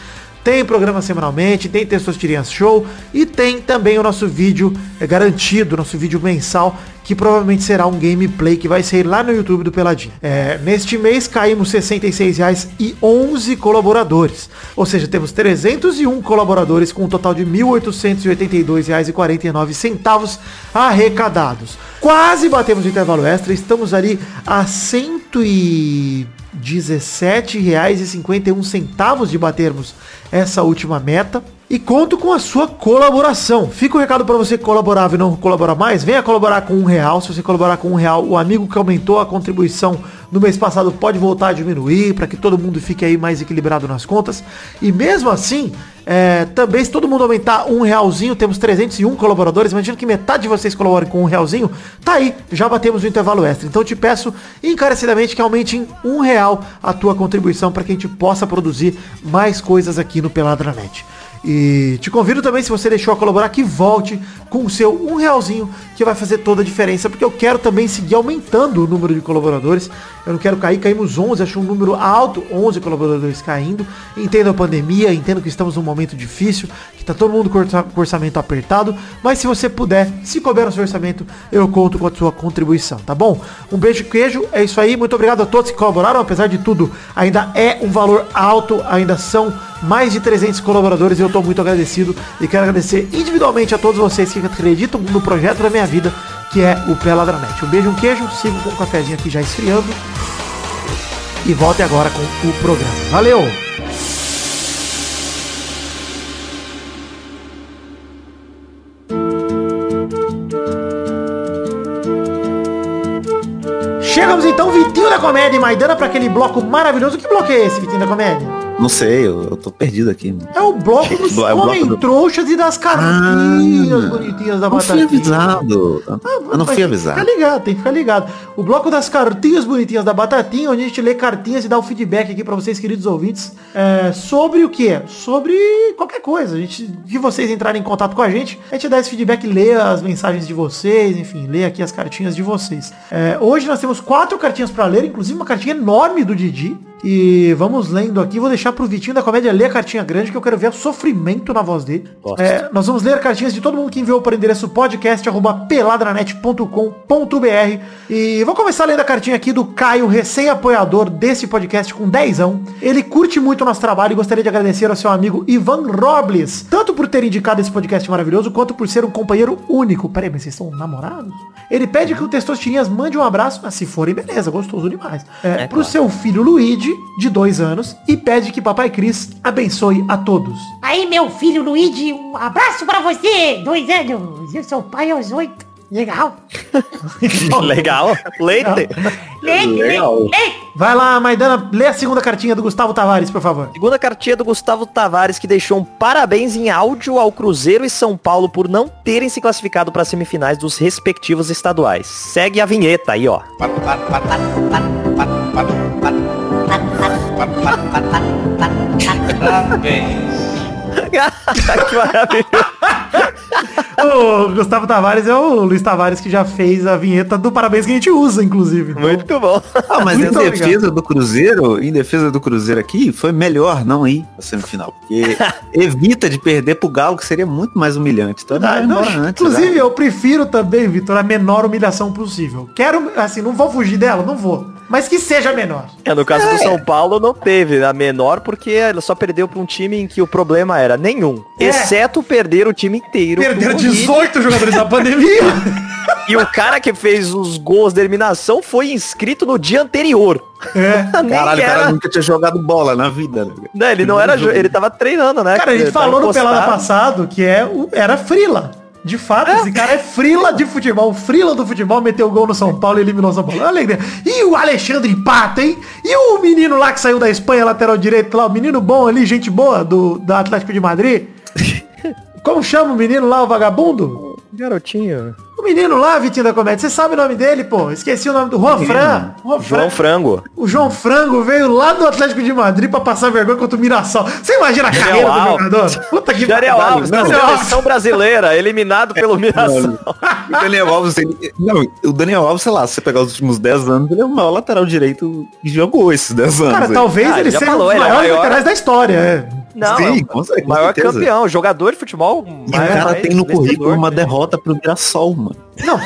tem programa semanalmente, tem Testosterinhas Show e tem também o nosso vídeo é, garantido, nosso vídeo mensal, que provavelmente será um gameplay que vai sair lá no YouTube do Peladinho. É, neste mês caímos R$ 66,00 e 11 colaboradores. Ou seja, temos 301 colaboradores com um total de R$ 1.882,49 arrecadados. Quase batemos o intervalo extra, estamos ali a 100 e... R$17,51 de batermos essa última meta. E conto com a sua colaboração. Fica o recado para você que colaborava e não colabora mais. Venha colaborar com um real. Se você colaborar com um real, o amigo que aumentou a contribuição no mês passado pode voltar a diminuir para que todo mundo fique aí mais equilibrado nas contas. E mesmo assim, é, também se todo mundo aumentar um realzinho, temos 301 colaboradores. Imagina que metade de vocês colaborem com um realzinho. Tá aí, já batemos o intervalo extra. Então te peço encarecidamente que aumente em um real a tua contribuição para que a gente possa produzir mais coisas aqui no Peladranet. E te convido também, se você deixou a colaborar, que volte com o seu um realzinho, que vai fazer toda a diferença, porque eu quero também seguir aumentando o número de colaboradores. Eu não quero cair, caímos 11, acho um número alto, 11 colaboradores caindo. Entendo a pandemia, entendo que estamos num momento difícil, que tá todo mundo com orça- com orçamento apertado, mas se você puder, se couber no seu orçamento, eu conto com a sua contribuição, tá bom? Um beijo queijo, é isso aí, muito obrigado a todos que colaboraram, apesar de tudo, ainda é um valor alto, ainda são mais de 300 colaboradores e eu estou muito agradecido e quero agradecer individualmente a todos vocês que acreditam no projeto da minha vida, que é o Peladranet. Um beijo, um queijo, sigo com o cafezinho aqui já esfriando e volte agora com o programa. Valeu! Chegamos então, Vitinho da Comédia e Maidana para aquele bloco maravilhoso. Que bloco é esse, Vitinho da Comédia? Não sei, eu, eu tô perdido aqui. É o bloco dos É homem do- trouxas e das cartinhas Ah, bonitinhas da Não fui batatinha. avisado. Eu não fui avisado. Fica ligado, tem que ficar ligado. O bloco das cartinhas bonitinhas da Batatinha, onde a gente lê cartinhas e dá o feedback aqui pra vocês, queridos ouvintes, é, sobre o que? Sobre qualquer coisa. A gente, que vocês entrarem em contato com a gente, a gente dá esse feedback, lê as mensagens de vocês, enfim, lê aqui as cartinhas de vocês. É, hoje nós temos quatro cartinhas pra ler, inclusive uma cartinha enorme do Didi. E vamos lendo aqui, vou deixar pro Vitinho da Comédia ler a cartinha grande, que eu quero ver o sofrimento na voz dele. É, nós vamos ler cartinhas de todo mundo que enviou para o endereço podcast.peladranet.com.br E vou começar lendo a cartinha aqui do Caio, recém-apoiador desse podcast com 10 Ele curte muito o nosso trabalho e gostaria de agradecer ao seu amigo Ivan Robles, tanto por ter indicado esse podcast maravilhoso, quanto por ser um companheiro único. Peraí, mas vocês estão namorados? Ele pede que o Testosterinhas mande um abraço, mas se forem, beleza, gostoso demais. É, É pro claro. seu filho Luigi, de dois anos, e pede que Papai Cris abençoe a todos. Aí, meu filho Luigi, um abraço pra você. Dois anos. Eu sou pai aos oito. Legal. [laughs] Legal. Leite. Leite, Legal. Vai lá, Maidana, lê a segunda cartinha do Gustavo Tavares, por favor. Segunda cartinha do Gustavo Tavares, que deixou um parabéns em áudio ao Cruzeiro e São Paulo por não terem se classificado para as semifinais dos respectivos estaduais. Segue a vinheta aí, ó. Parabéns. que maravilhoso. [laughs] O Gustavo Tavares é o Luiz Tavares que já fez a vinheta do Parabéns que a gente usa, inclusive. Então, Muito bom. Ah, mas Muito em obrigado. defesa do Cruzeiro, em defesa do Cruzeiro aqui, foi melhor não ir pra semifinal. Porque [laughs] evita de perder pro Galo, que seria muito mais humilhante. Então, Ah, não, antes. inclusive, né? eu prefiro também, Vitor, a menor humilhação possível. Quero, assim, não vou fugir dela, não vou. Mas que seja menor. É, no caso do São Paulo não teve a menor porque ela só perdeu para um time em que o problema era nenhum, É. exceto perder o time inteiro Perderam Tudo 18 jogadores na pandemia. [laughs] E o cara que fez os gols da eliminação foi inscrito no dia anterior. É. [laughs] Caralho, o era- cara nunca tinha jogado bola na vida, né? Né, ele não era. Ele tava treinando, né? Cara, a gente Ele falou no Pelada passado que é, o- era frila. De fato, esse cara é frila de futebol. O frila do futebol meteu gol no São Paulo e eliminou o São Paulo. Olha a alegria. E o Alexandre Pata, hein? E o menino lá que saiu da Espanha, lateral direito lá, o menino bom ali, gente boa, do, do Atlético de Madrid. [laughs] Como chama o menino lá, o vagabundo? Garotinho. O menino lá, Vitinho da Comédia. Você sabe o nome dele, pô? Esqueci o nome do Juan Fran. Juan Fran. João Frango. O João Frango veio lá do Atlético de Madrid pra passar vergonha contra o Mirassol. Você imagina a carreira do Alves. jogador? Puta que Daniel pariu. Alves, Daniel seleção brasileira, eliminado pelo Mirassol. O Daniel Alves, ele, não, o Daniel Alves, sei lá, se você pegar os últimos 10 anos, ele é o maior lateral direito que jogou esses 10 anos. Cara, aí. talvez Ah, ele seja falou, um dos é o maiores maior. laterais da história. É. Não, Sim, é o certeza, maior campeão, jogador de futebol. E o cara tem no currículo uma derrota pro Mirassol, mano. Não.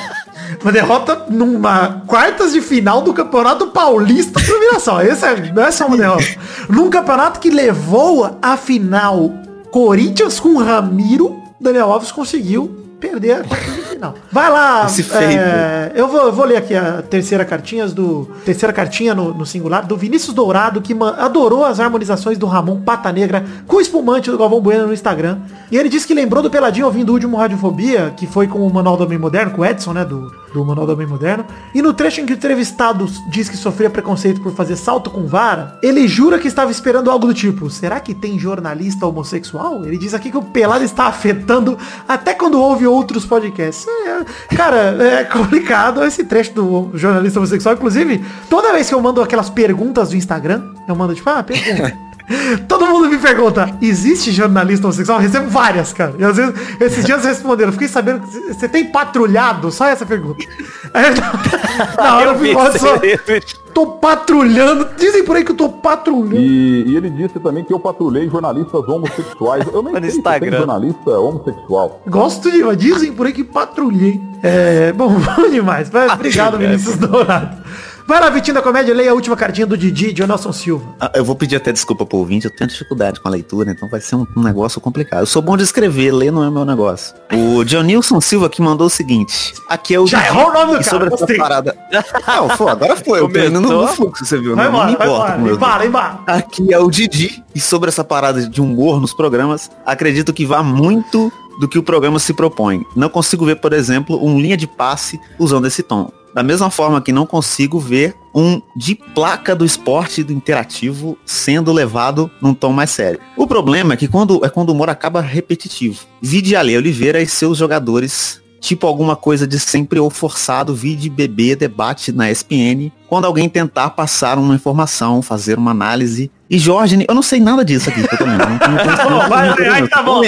Uma derrota numa quartas de final do Campeonato Paulista pro Mirassol. Esse é, não é só uma derrota. Num campeonato que levou a final Corinthians com Ramiro, Daniel Alves conseguiu perder a quartas de final. Vai lá. Esse é, eu, vou, eu vou ler aqui a terceira cartinha do. Terceira cartinha no, no singular do Vinícius Dourado, que adorou as harmonizações do Ramon Pata Negra com o espumante do Galvão Bueno no Instagram. E ele disse que lembrou do Peladinho ouvindo o último Radiofobia, que foi com o Manual do Homem Moderno, com o Edson, né? Do, do Manual do Homem Moderno. E no trecho em que o entrevistado diz que sofria preconceito por fazer salto com vara, ele jura que estava esperando algo do tipo, será que tem jornalista homossexual? Ele diz aqui que o pelado está afetando até quando ouve outros podcasts. É, cara, é complicado esse trecho do jornalista homossexual. Inclusive, toda vez que eu mando aquelas perguntas do Instagram, eu mando tipo, ah, pergunta. [laughs] [laughs] Todo mundo me pergunta, existe jornalista homossexual? Eu recebo várias, cara. E às vezes, esses dias responderam, fiquei sabendo que você tem patrulhado? Só essa pergunta. [laughs] Aí, eu- [laughs] Na hora eu fico, só, tô patrulhando. Dizem por aí que eu tô patrulhando. E, e ele disse também que eu patrulhei jornalistas homossexuais. Eu nem No sei se tem Instagram. jornalista homossexual. Gosto de, mas dizem por aí que patrulhei. É, bom, bom demais. Obrigado, Vinícius Dourado. Vai lá, Vitinho da Comédia, leia a última cartinha do Didi, de Nelson Silva. Ah, Eu vou pedir até desculpa pro ouvinte, eu tenho dificuldade com a leitura, então vai ser um, um negócio complicado. Eu sou bom de escrever, ler não é meu negócio. O Dionilson Silva que mandou o seguinte. Aqui é o Já Didi, errou o nome do cara, sobre essa parada. Não, foi, agora foi. Eu tô no, fluxo, você viu? Vai não, não embora, me vai importa embora. Embora, embora. Aqui é o Didi. E sobre essa parada de humor nos programas, acredito que vá muito do que o programa se propõe. Não consigo ver, por exemplo, um linha de passe usando esse tom. Da mesma forma que não consigo ver um de placa do esporte do interativo sendo levado num tom mais sério. O problema é que quando é quando o humor acaba repetitivo. Vide Ale Oliveira e seus jogadores tipo alguma coisa de sempre ou forçado, vide bebê debate na ESPN, quando alguém tentar passar uma informação, fazer uma análise. E Jorge, eu não sei nada disso aqui tô aí tá bom.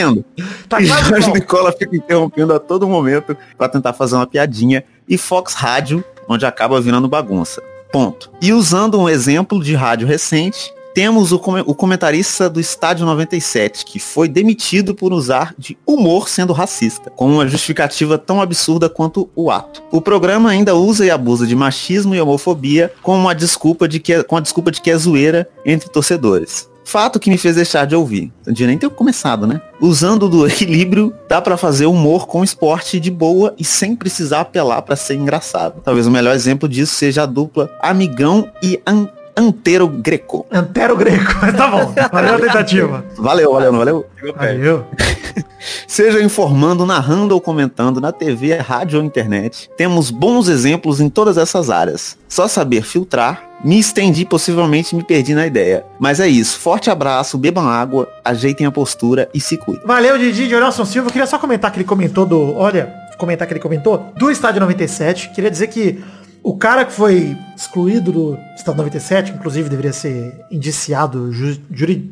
Tá e Jorge bom. Nicola fica interrompendo a todo momento para tentar fazer uma piadinha. E Fox Rádio, onde acaba virando bagunça. Ponto. E usando um exemplo de rádio recente, temos o, come- o comentarista do Estádio 97, que foi demitido por usar de humor sendo racista, com uma justificativa tão absurda quanto o ato. O programa ainda usa e abusa de machismo e homofobia com uma desculpa de que é, com a desculpa de que é zoeira entre torcedores. Fato que me fez deixar de ouvir. Eu devia nem ter começado, né? Usando do [laughs] equilíbrio, dá pra fazer humor com esporte de boa e sem precisar apelar pra ser engraçado. Talvez o melhor exemplo disso seja a dupla Amigão e An Antero Greco. Antero Greco. Mas [laughs] tá bom. Valeu a tentativa. Valeu, valeu, não valeu? Valeu. [laughs] Seja informando, narrando ou comentando na TV, rádio ou internet. Temos bons exemplos em todas essas áreas. Só saber filtrar. Me estendi, possivelmente me perdi na ideia. Mas é isso. Forte abraço, bebam água, ajeitem a postura e se cuidem. Valeu, Didi de Nelson Silva. Eu queria só comentar que ele comentou do. Olha, comentar que ele comentou do Estádio 97. Queria dizer que o cara que foi excluído do Estádio 97, inclusive deveria ser indiciado ju-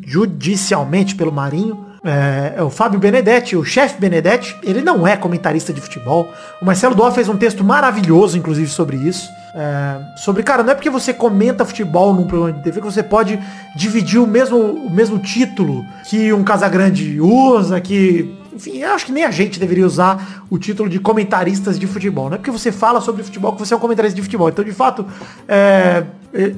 judicialmente pelo Marinho. É, é o Fábio Benedetti, o chefe Benedetti. Ele não é comentarista de futebol. O Marcelo Dó fez um texto maravilhoso, inclusive, sobre isso. É, sobre, cara, não é porque você comenta futebol num programa de TV que você pode dividir o mesmo, o mesmo título que um Casagrande usa, que. Enfim, eu acho que nem a gente deveria usar o título de comentaristas de futebol. Não é porque você fala sobre futebol que você é um comentarista de futebol. Então, de fato, é,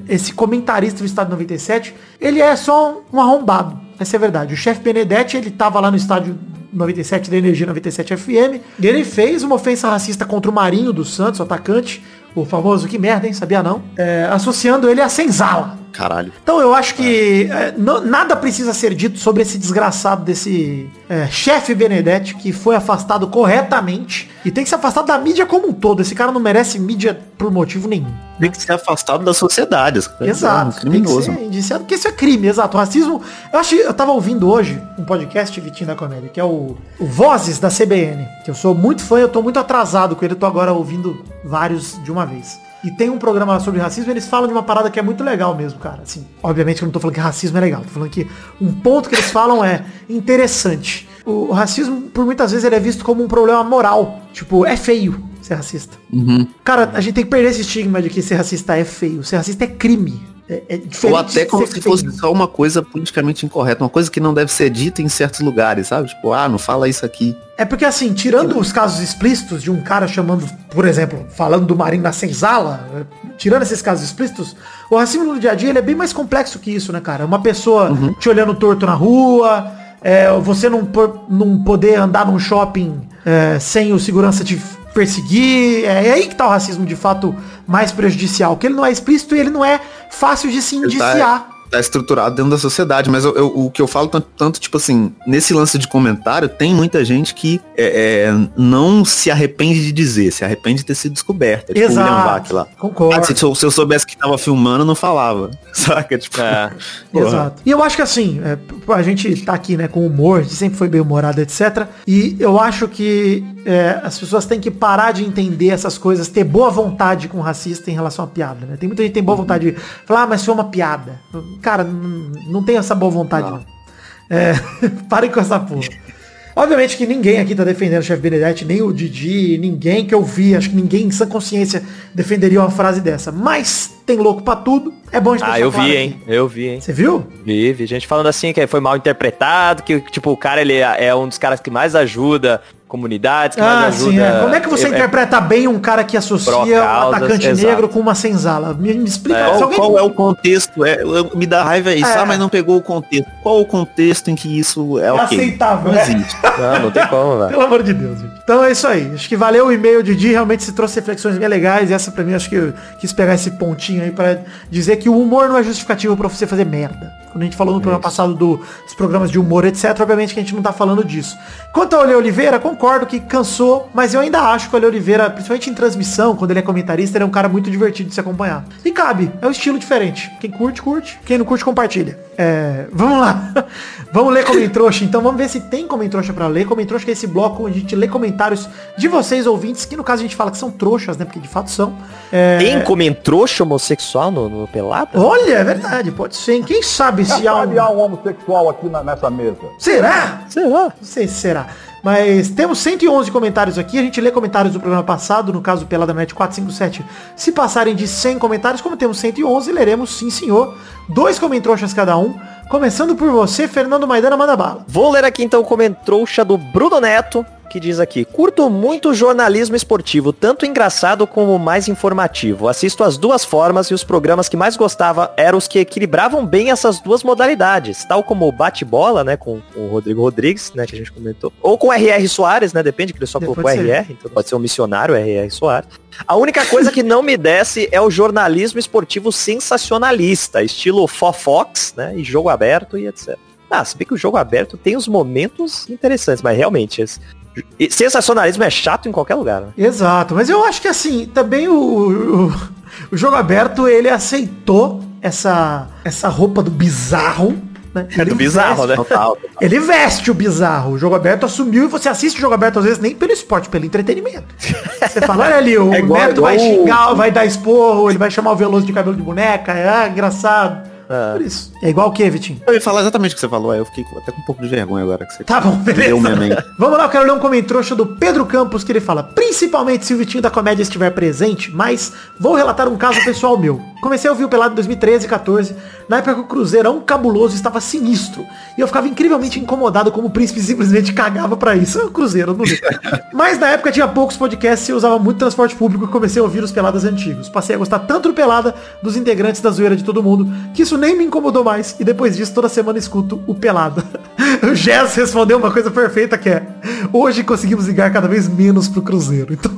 esse comentarista do Estádio 97, ele é só um arrombado. Essa é a verdade. O chefe Benedetti, ele tava lá no estádio 97 da Energia 97 FM, e ele fez uma ofensa racista contra o Marinho dos Santos, o atacante, o famoso, que merda, hein? Sabia não? É, associando ele a Senzala. Caralho. Então eu acho que é, não- nada precisa ser dito sobre esse desgraçado desse é, chefe Benedetti que foi afastado corretamente e tem que ser afastado da mídia como um todo. Esse cara não merece mídia por motivo nenhum. Tem que ser afastado da sociedade. cara é Exato. um Criminoso. Tem que ser indiciado, porque isso é crime, exato. O racismo. Eu acho eu tava ouvindo hoje um podcast, Vitinho da Comédia, que é o, o Vozes da CBN. Que eu sou muito fã, eu tô muito atrasado com ele, eu tô agora ouvindo vários de uma vez. E tem um programa sobre racismo, eles falam de uma parada que é muito legal mesmo, cara. Assim, obviamente que eu não tô falando que racismo é legal, tô falando que um ponto que eles falam é interessante. O racismo, por muitas vezes, ele é visto como um problema moral. Tipo, é feio ser racista. Cara, a gente tem que perder esse estigma de que ser racista é feio. Ser racista é crime. É, é Ou até como se fosse só uma coisa politicamente incorreta, uma coisa que não deve ser dita em certos lugares, sabe? Tipo, ah, não fala isso aqui. É porque assim, tirando os casos explícitos de um cara chamando, por exemplo, falando do Marinho na senzala, tirando esses casos explícitos, o racismo no dia a dia ele é bem mais complexo que isso, né, cara? Uma pessoa te olhando torto na rua, é, você não, por- não poder andar num shopping é, sem o segurança te perseguir. É, é aí que tá o racismo de fato mais prejudicial, que ele não é explícito e ele não é fácil de se Ele indiciar. Tá, tá estruturado dentro da sociedade, mas eu- eu- o que eu falo tanto, tanto, tipo assim, nesse lance de comentário, tem muita gente que é, é, não se arrepende de dizer, se arrepende de ter sido descoberta. Tipo o William Vac lá. Concordo. Ah, se, eu- se eu soubesse que tava filmando, eu não falava. [laughs] Saca? Tipo, É. Exato. E eu acho que assim, é, p- a gente tá aqui, né, com humor, a gente sempre foi bem humorado, etc. E eu acho que é, as pessoas têm que parar de entender essas coisas, ter boa vontade com o racista em relação à piada, né? Tem muita gente que tem boa vontade de falar, ah, mas foi uma piada. Cara, não tem essa boa vontade, não. É, [laughs] parem com essa porra. Obviamente que ninguém aqui tá defendendo o chefe Benedetti, nem o Didi, ninguém que eu vi, acho que ninguém em sã consciência defenderia uma frase dessa. Mas tem louco pra tudo. É bom a gente Ah, eu claro vi, aqui. hein? Eu vi, hein? Você viu? Vi, vi gente falando assim que foi mal interpretado, que tipo, o cara ele é é um dos caras que mais ajuda comunidades, que mais Ah, ajuda. sim, é. Como é que você é- interpreta bem um cara que associa um atacante exato. negro com uma senzala? Me, me explica. se Qual, alguém... qual é o contexto? É, me dá raiva isso, É. ah, mas não pegou o contexto. Qual o contexto em que isso é ok? aceitável, Não né? existe. [laughs] Não, não tem como, velho. Pelo amor de Deus, gente. Então é isso aí. Acho que valeu o e-mail de Di, realmente se trouxe reflexões bem legais. E essa pra mim, acho que eu quis pegar esse pontinho aí pra dizer que o humor não é justificativo pra você fazer merda. Quando a gente falou no programa passado do- dos programas de humor, etc., obviamente que a gente não tá falando disso. Quanto ao Ale Oliveira, concordo que cansou, mas eu ainda acho que o Ale Oliveira, principalmente em transmissão, quando ele é comentarista, ele é um cara muito divertido de se acompanhar. E cabe, é um estilo diferente. Quem curte, curte. Quem não curte, compartilha. É, vamos lá. [laughs] vamos ler Comentrouxa. Então vamos ver se tem Comentrouxa pra ler. Comentrouxa que é esse bloco onde a gente lê comentários de vocês, ouvintes, que no caso a gente fala que são trouxas, né? Porque de fato são. É, Tem comentrouxa homossexual no, no Pelada? Olha, é verdade, pode ser. hein? Quem sabe se há um... há um homossexual aqui na- nessa mesa. Será? Será? Não sei se será. Mas temos 111 comentários aqui. A gente lê comentários do programa passado, no caso Pelada Net 457. Se passarem de 100 comentários, como temos 111, leremos sim, senhor. Dois comentroxas cada um. Começando por você, Fernando Maidana, manda bala. Vou ler aqui então o comentrouxa do Bruno Neto, que diz aqui, curto muito jornalismo esportivo, tanto engraçado como mais informativo. Assisto as duas formas e os programas que mais gostava eram os que equilibravam bem essas duas modalidades, tal como o bate-bola, né, com o Rodrigo Rodrigues, né, que a gente comentou, ou com o R.R. Soares, né, depende, que ele só É, colocou pode ser. R.R., então pode ser um missionário, R.R. Soares. A única coisa que não me desce é o jornalismo esportivo sensacionalista, estilo Fofox, né, e jogo aberto e etc. Ah, se bem que o jogo aberto tem os momentos interessantes, mas realmente, esse- e sensacionalismo é chato em qualquer lugar, né? Exato, mas eu acho que assim, também o, o, o jogo aberto, ele aceitou essa, essa roupa do bizarro. Né? É do Ele bizarro, veste- né? Total. Ele veste o bizarro. O jogo aberto assumiu e você assiste o jogo aberto às vezes nem pelo esporte, pelo entretenimento. Você fala, olha ali, o [laughs] É igual- Neto vai o- xingar, vai dar esporro, ele vai chamar o Veloso de cabelo de boneca, é ah, engraçado. Por isso. É igual o que, Vitinho? Eu ia falar exatamente o que você falou, aí eu fiquei até com um pouco de vergonha agora que você Tá bom, beleza. [laughs] Vamos lá, eu quero ler um comentário do Pedro Campos que ele fala, principalmente se o Vitinho da comédia estiver presente, mas vou relatar um caso pessoal meu. Comecei a ouvir o Pelado em 2013 e 14, na época que o Cruzeirão cabuloso estava sinistro, e eu ficava incrivelmente incomodado como o príncipe simplesmente cagava pra isso. É o Cruzeiro, não ligo. [laughs] Mas na época tinha poucos podcasts e eu usava muito transporte público e comecei a ouvir os Peladas antigos. Passei a gostar tanto do Pelada, dos integrantes da zoeira de todo mundo, que isso nem me incomodou mais, e depois disso toda semana escuto o Pelada. [laughs] O Jess respondeu uma coisa perfeita que é, hoje conseguimos ligar cada vez menos pro Cruzeiro. Então...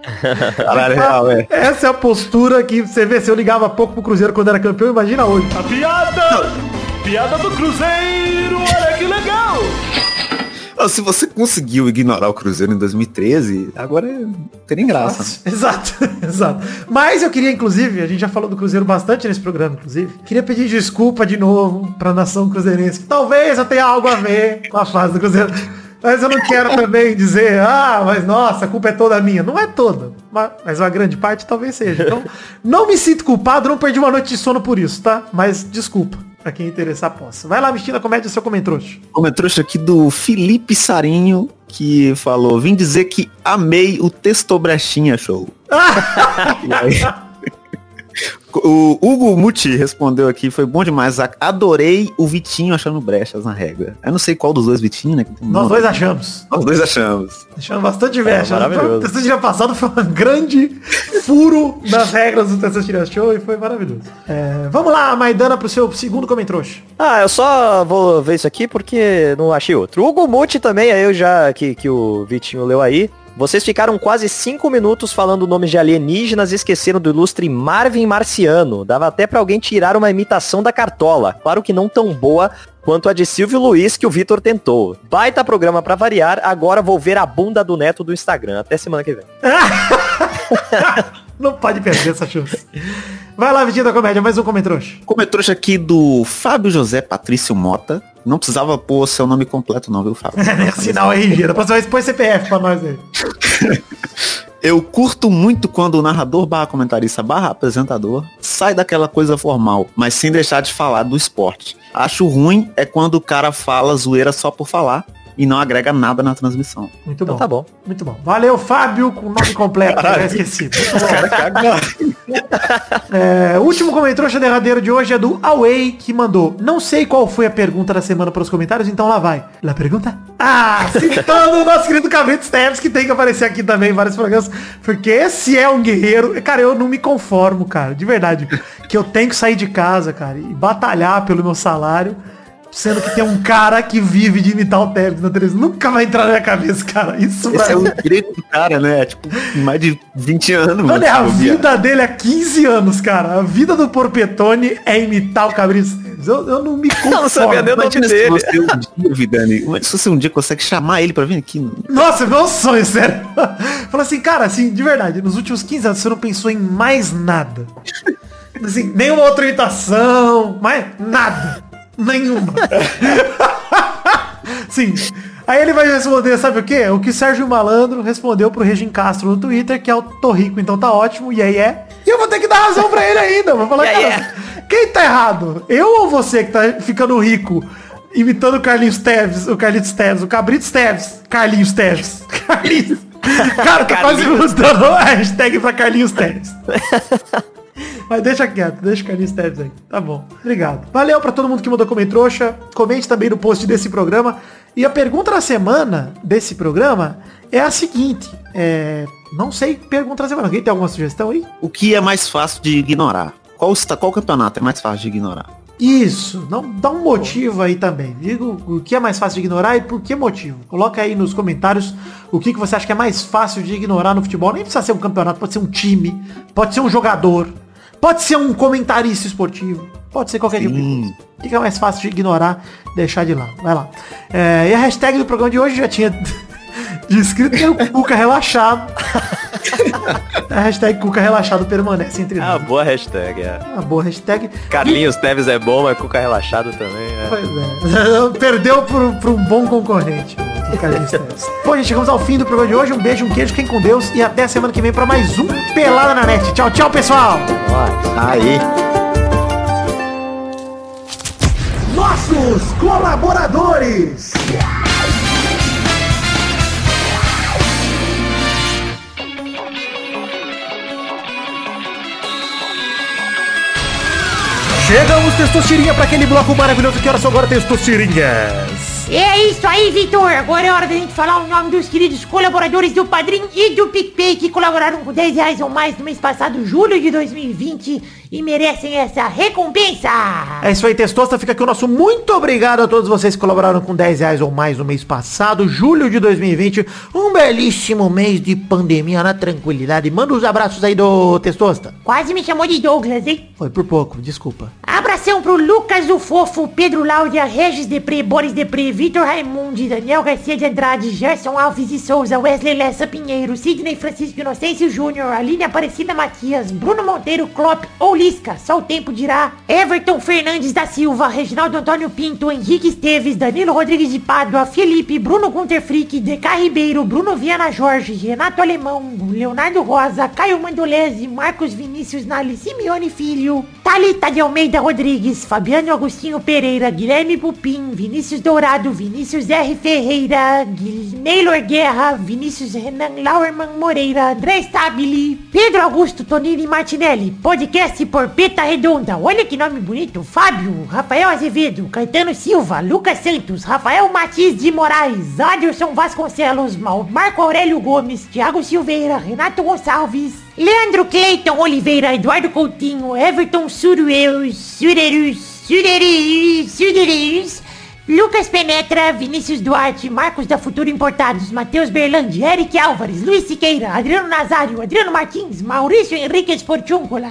[laughs] Caralho, real, é. Essa é a postura que você vê, se eu ligava pouco pro Cruzeiro quando era campeão, imagina hoje. A piada! Piada do Cruzeiro, Se você conseguiu ignorar o Cruzeiro em 2013, agora não tem nem graça. [laughs] Exato, exato. Mas eu queria, inclusive, a gente já falou do Cruzeiro bastante nesse programa, inclusive. Queria pedir desculpa de novo pra nação cruzeirense, que talvez eu tenha algo a ver com a fase do Cruzeiro. Mas eu não quero também dizer, ah, mas nossa, a culpa é toda minha. Não é toda, ma- mas uma grande parte talvez seja. Então, não me sinto culpado, não perdi uma noite de sono por isso, tá? Mas desculpa, pra quem interessar possa. Vai lá, Mistina Comédia, seu comentário. Comentário aqui do Felipe Sarinho, que falou, vim dizer que amei o Testobrechinha Show. [laughs] E aí- O Hugo Muti respondeu aqui, foi bom demais. Adorei o Vitinho achando brechas na regra. Eu não sei qual dos dois Vitinho, né? Nós dois achamos. Nós dois achamos. Deixando bastante brecha. maravilhoso. o Testosterinha passado foi um grande furo nas regras do Testosterinha Show e foi maravilhoso. É, vamos lá, Maidana, pro seu segundo comentário. Ah, eu só vou ver isso aqui porque não achei outro. Hugo Muti também, aí eu já, que, que o Vitinho leu aí. Vocês ficaram quase cinco minutos falando nomes de alienígenas e esqueceram do ilustre Marvin Marciano. Dava até pra alguém tirar uma imitação da Cartola. Claro que não tão boa quanto a de Silvio Luiz que o Vitor tentou. Baita programa pra variar, agora vou ver a bunda do neto do Instagram. Até semana que vem. [laughs] Não pode perder essa chance. Vai lá, Vitinho da Comédia, mais um comentário. Comentário aqui do Fábio José Patrício Mota. Não precisava pôr seu nome completo não, viu, Fábio? Assinar o RG. Da próxima vez põe CPF pra nós aí. [laughs] Eu curto muito quando o narrador barra comentarista barra apresentador sai daquela coisa formal, mas sem deixar de falar do esporte. Acho ruim é quando o cara fala zoeira só por falar e não agrega nada na transmissão. Muito Então bom. tá bom. Muito bom. Valeu, Fábio, com o nome completo. Já esqueci. [laughs] [laughs] É, o último comentário derradeiro de hoje é do Away, que mandou. Não sei qual foi a pergunta da semana para os comentários, então lá vai. La pergunta? Ah, citando o nosso querido Cabrito Steves, que tem que aparecer aqui também em vários programas. Porque esse é um guerreiro. Cara, eu não me conformo, cara, de verdade. Que eu tenho que sair de casa, cara, e batalhar pelo meu salário. Sendo que tem um cara que vive de imitar o Tevez na televisão. Nunca vai entrar na minha cabeça, cara. Isso Esse pra é mim- o direito do cara, né? Tipo, mais de 20 anos. Mano, é a vida dele há 15 anos, cara. A vida do Porpetone é imitar o Esteves. Eu, eu não me conformo. Não sabia nem o nome dele. você um dia, Vidani, imagina se você um dia consegue chamar ele pra vir aqui. no- Nossa, meu sonho, sério. Fala assim, cara, assim, de verdade, nos últimos 15 anos você não pensou em mais nada. Assim, nenhuma outra imitação, mais nada. Nenhuma. [laughs] Sim. Aí ele vai responder, sabe o quê? O que Sérgio Malandro respondeu pro Regin Castro no Twitter, que é o tô rico, então tá ótimo, e aí é. E eu vou ter que dar razão pra ele ainda. Vou falar, aí cara, quem tá errado? Eu ou você que tá ficando rico imitando o Carlinhos Teves, o Carlitos Teves, o Cabrito Teves, Carlinhos Teves. [laughs] Carlinhos. Cara, tá quase mudando a hashtag pra Carlinhos Teves. [laughs] Mas deixa quieto, deixa o Carlinhos Teves aí. Tá bom. Obrigado. Valeu pra todo mundo que mandou comentrouxa. Comente também no post desse programa. E a pergunta da semana desse programa é a seguinte. É... Não sei pergunta da semana. Alguém tem alguma sugestão aí? O que é mais fácil de ignorar? Qual, qual campeonato é mais fácil de ignorar? Isso, não, dá um motivo aí também. Diga o o que é mais fácil de ignorar e por que motivo. Coloca aí nos comentários o que, que você acha que é mais fácil de ignorar no futebol. Nem precisa ser um campeonato, pode ser um time, pode ser um jogador, pode ser um comentarista esportivo, pode ser qualquer tipo de Sim. coisa. O que, que é mais fácil de ignorar, deixar de lado. Vai lá. É, e a hashtag do programa de hoje já tinha [laughs] descrito que é o Cuca relaxado. [laughs] a hashtag Cuca relaxado permanece entre Ah, nós. boa hashtag, é. Uma boa hashtag. Carlinhos Teves é bom, mas Cuca relaxado também, é. Pois é. [laughs] Perdeu pro um bom concorrente. Teves. Bom, gente, chegamos ao fim do programa de hoje. Um beijo, um queijo, fiquem com Deus. E até a semana que vem para mais um Pelada na Net. Tchau, tchau, pessoal. Aí. queridos colaboradores. Chegamos, Testosterinha, para aquele bloco maravilhoso que horas são agora, Testosterinhas. É isso aí, Vitor. Agora é hora da gente falar o nome dos queridos colaboradores do Padrim e do PicPay que colaboraram com 10 reais ou mais no mês passado, julho de 2020, e merecem essa recompensa. É isso aí, Testosta. Fica aqui o nosso muito obrigado a todos vocês que colaboraram com 10 reais ou mais no mês passado, julho de 2020. Um belíssimo mês de pandemia na tranquilidade. Manda os abraços aí do Testosta. Quase me chamou de Douglas, hein? Foi por pouco, desculpa. Abração pro Lucas o Fofo, Pedro Láudia, Regis Depre, Boris Depre, Vitor Raimundi, Daniel Garcia de Andrade, Gerson Alves de Souza, Wesley Lessa Pinheiro, Sidney Francisco Inocêncio Júnior, Aline Aparecida Matias, Bruno Monteiro, Klopp, Só o tempo dirá, Everton Fernandes da Silva, Reginaldo Antônio Pinto, Henrique Esteves, Danilo Rodrigues de Pádua, Felipe, Bruno Gunter Frick, DK Ribeiro, Bruno Viana Jorge, Renato Alemão, Leonardo Rosa, Caio Mandolese, Marcos Vinícius Nali, Simeone Filho, Thalita de Almeida Rodrigues, Fabiano Agostinho Pereira, Guilherme Pupim, Vinícius Dourado, Vinícius R. Ferreira, Neylor Guerra, Vinícius Renan Lauerman Moreira, André Stabile, Pedro Augusto Tonini Martinelli, podcast por Peta Redonda, olha que nome bonito, Fábio, Rafael Azevedo, Caetano Silva, Lucas Santos, Rafael Matiz de Moraes, Adilson Vasconcelos, Marco Aurélio Gomes, Thiago Silveira, Renato Gonçalves, Leandro Cleiton Oliveira, Eduardo Coutinho, Everton Surueus, Surerus, Surerus, Surerus, Lucas Penetra, Vinícius Duarte, Marcos da Futuro Importados, Matheus Berlandi, Eric Álvares, Luiz Siqueira, Adriano Nazário, Adriano Martins, Maurício Henrique Esportiúncula,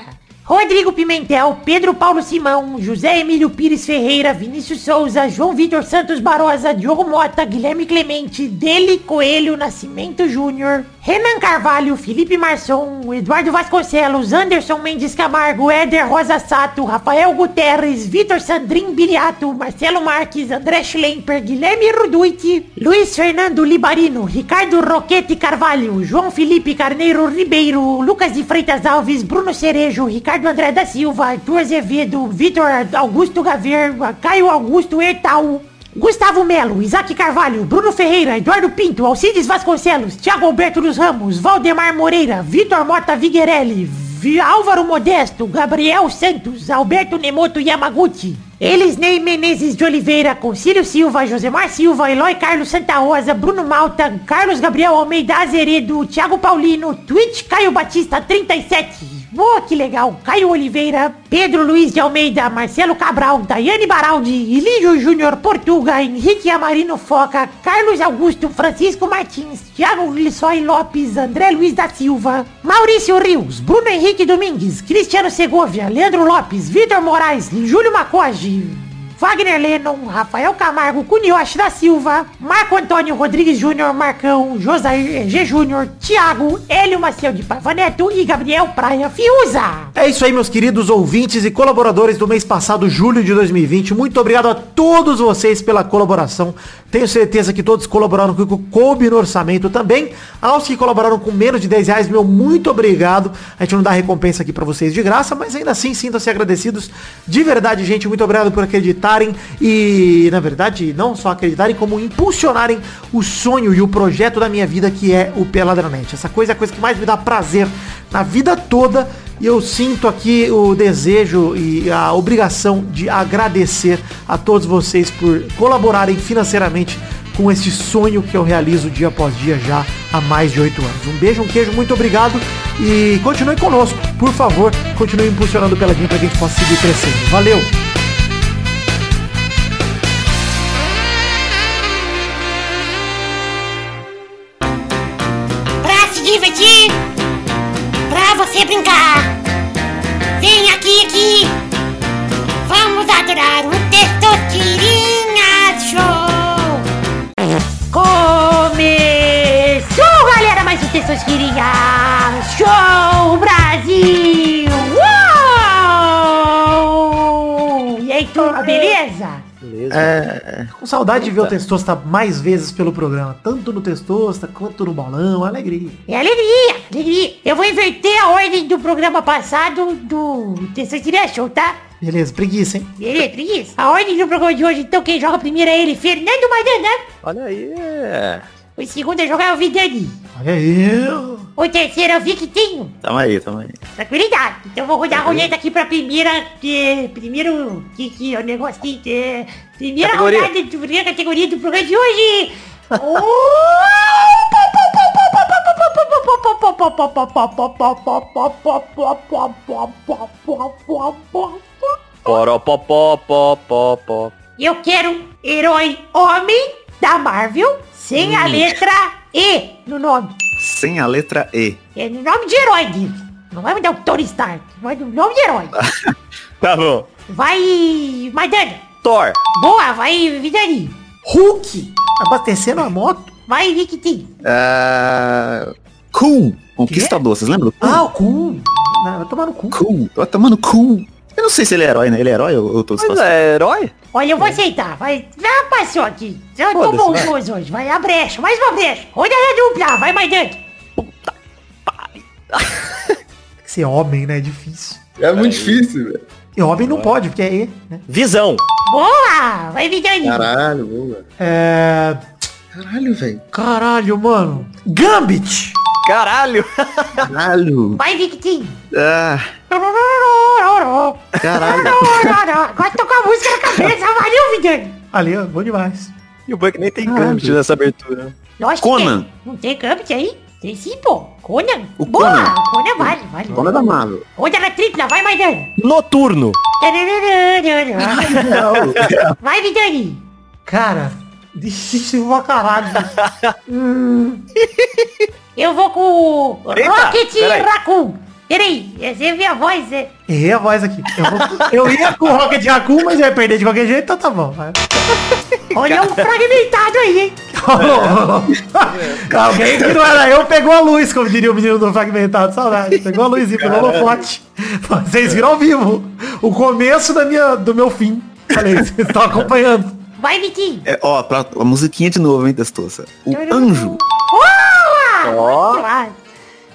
Rodrigo Pimentel, Pedro Paulo Simão, José Emílio Pires Ferreira, Vinícius Souza, João Vitor Santos Barosa, Diogo Mota, Guilherme Clemente, Dele Coelho Nascimento Júnior, Renan Carvalho, Felipe Marçom, Eduardo Vasconcelos, Anderson Mendes Camargo, Éder Rosa Sato, Rafael Guterres, Vitor Sandrin Biliato, Marcelo Marques, André Schlemper, Guilherme Ruduit, Luiz Fernando Libarino, Ricardo Roquete Carvalho, João Felipe Carneiro Ribeiro, Lucas de Freitas Alves, Bruno Cerejo, Ricardo André da Silva, Arthur Azevedo, Vitor Augusto Gaver, Caio Augusto Ertal, Gustavo Melo, Isaac Carvalho, Bruno Ferreira, Eduardo Pinto, Alcides Vasconcelos, Thiago Alberto dos Ramos, Valdemar Moreira, Vitor Mota Viguerelli, Vi Álvaro Modesto, Gabriel Santos, Alberto Nemoto Yamaguchi, Elisnei Menezes de Oliveira, Concílio Silva, Josemar Silva, Eloy Carlos Santa Rosa, Bruno Malta, Carlos Gabriel Almeida Azeredo, Thiago Paulino, Twitch Caio Batista 37, Oh, que legal. Caio Oliveira, Pedro Luiz de Almeida, Marcelo Cabral, Daiane Baraldi, Ilígio Júnior Portuga, Henrique Amarino Foca, Carlos Augusto, Francisco Martins, Thiago Lissói Lopes, André Luiz da Silva, Maurício Rios, Bruno Henrique Domingues, Cristiano Segovia, Leandro Lopes, Vitor Moraes, Júlio Macoge, Wagner Lennon, Rafael Camargo, Cunioche da Silva, Marco Antônio Rodrigues Júnior, Marcão, Josair G. Júnior, Thiago, Hélio Maciel de Pavaneto e Gabriel Praia Fiuza. É isso aí, meus queridos ouvintes e colaboradores do mês passado, julho de 2020. Muito obrigado a todos vocês pela colaboração. Tenho certeza que todos colaboraram com o coube no orçamento também. Aos que colaboraram com menos de 10 reais, meu muito obrigado. A gente não dá recompensa aqui pra vocês de graça, mas ainda assim sintam-se agradecidos. De verdade, gente, muito obrigado por acreditarem e, na verdade, não só acreditarem, como impulsionarem o sonho e o projeto da minha vida, que é o Peladranet. Essa coisa é a coisa que mais me dá prazer na vida toda. E eu sinto aqui o desejo e a obrigação de agradecer a todos vocês por colaborarem financeiramente com esse sonho que eu realizo dia após dia já há mais de oito anos. Um beijo, um queijo, muito obrigado e continue conosco, por favor, continue impulsionando pela gente para que a gente possa seguir crescendo. Valeu! Você brincar, vem aqui, aqui, vamos adorar o Testosterinha Show. Começou, galera, mais um Testosterinha Show Brasil. Uou! E aí, turma, beleza? É, com saudade de ver o Testosta mais vezes pelo programa, tanto no Testosta quanto no Balão, alegria. É alegria, alegria. Eu vou inverter a ordem do programa passado do Testosterinha Show, tá? Beleza, preguiça, hein? Beleza, preguiça. A ordem do programa de hoje, então, quem joga primeiro é ele, Fernando Maidana. né? Olha aí. O segundo a jogar é o Vidani. Olha aí. O terceiro é o Victinho. Tamo aí, tamo aí. Tranquilidade. Então eu vou rodar a roleta aqui pra primeira. Que, primeiro. Que, que é o negócio aqui. Que, primeira Categoria. rodada de primeira categoria do programa de hoje. [laughs] Poropopopopopó. Sem a letra E no nome. Sem a letra E. É no nome de herói dele. Não vai me dar o Tony Stark, vai no nome de herói. [laughs] Tá bom. Vai, Maidana. Thor. Boa, vai, Vidani. Hulk. Abastecendo a moto. Vai, Victim. Ah, cool. Conquistador, vocês lembram? Ah, o cu. Não, vai tomar no cu. Cool. Tô tomando cool. Eu não sei se ele é herói, né? Ele é herói ou eu tô Mas é herói? Olha, eu vou aceitar. Vai, já passou aqui. Eu tô Foda-se, bondoso hoje. Vai, a brecha. Mais uma brecha. Olha a dupla. Vai, Maidana. Tem que ser homem, né? É difícil. É muito difícil, velho. E homem não pode, porque é E, né? Visão. Boa. Vai, Vidani. Caralho, boa. É... Caralho, velho. Caralho, mano. Gambit. Caralho. Caralho. Vai, Victim. Ah, [laughs] caralho. Agora tô com a música na cabeça. [laughs] Valeu, Vidani. Ali, ó, bom demais. E o Buck nem tem gambit nessa abertura. Lógico Conan. que tem. Não tem Gambit aí? Tem sim, pô. Conan. O Boa. Conan. Conan vale, vale. Dona da Marvel. Olha na tripla. Vai, Maidana. Noturno. [laughs] Vai, Vidani. Cara, difícil pra caralho. Hum, [laughs] Eu vou com o Rocket. Raccoon. Peraí, essa é a voz, é. Errei a voz aqui. Eu, vou- eu ia com o Rocket Raccoon, mas eu ia perder de qualquer jeito, então tá bom. vai. Olha um fragmentado aí, hein? [laughs] Alguém que não era eu pegou a luz, como diria o menino do fragmentado. Saudade. Pegou a luzinha, pegou o holofote. Vocês viram ao vivo. O começo da minha, do meu fim. Falei, vocês estão acompanhando. Vai, Vitinho. É, ó, pra, a musiquinha de novo, hein, Testoça? O anjo. Ó!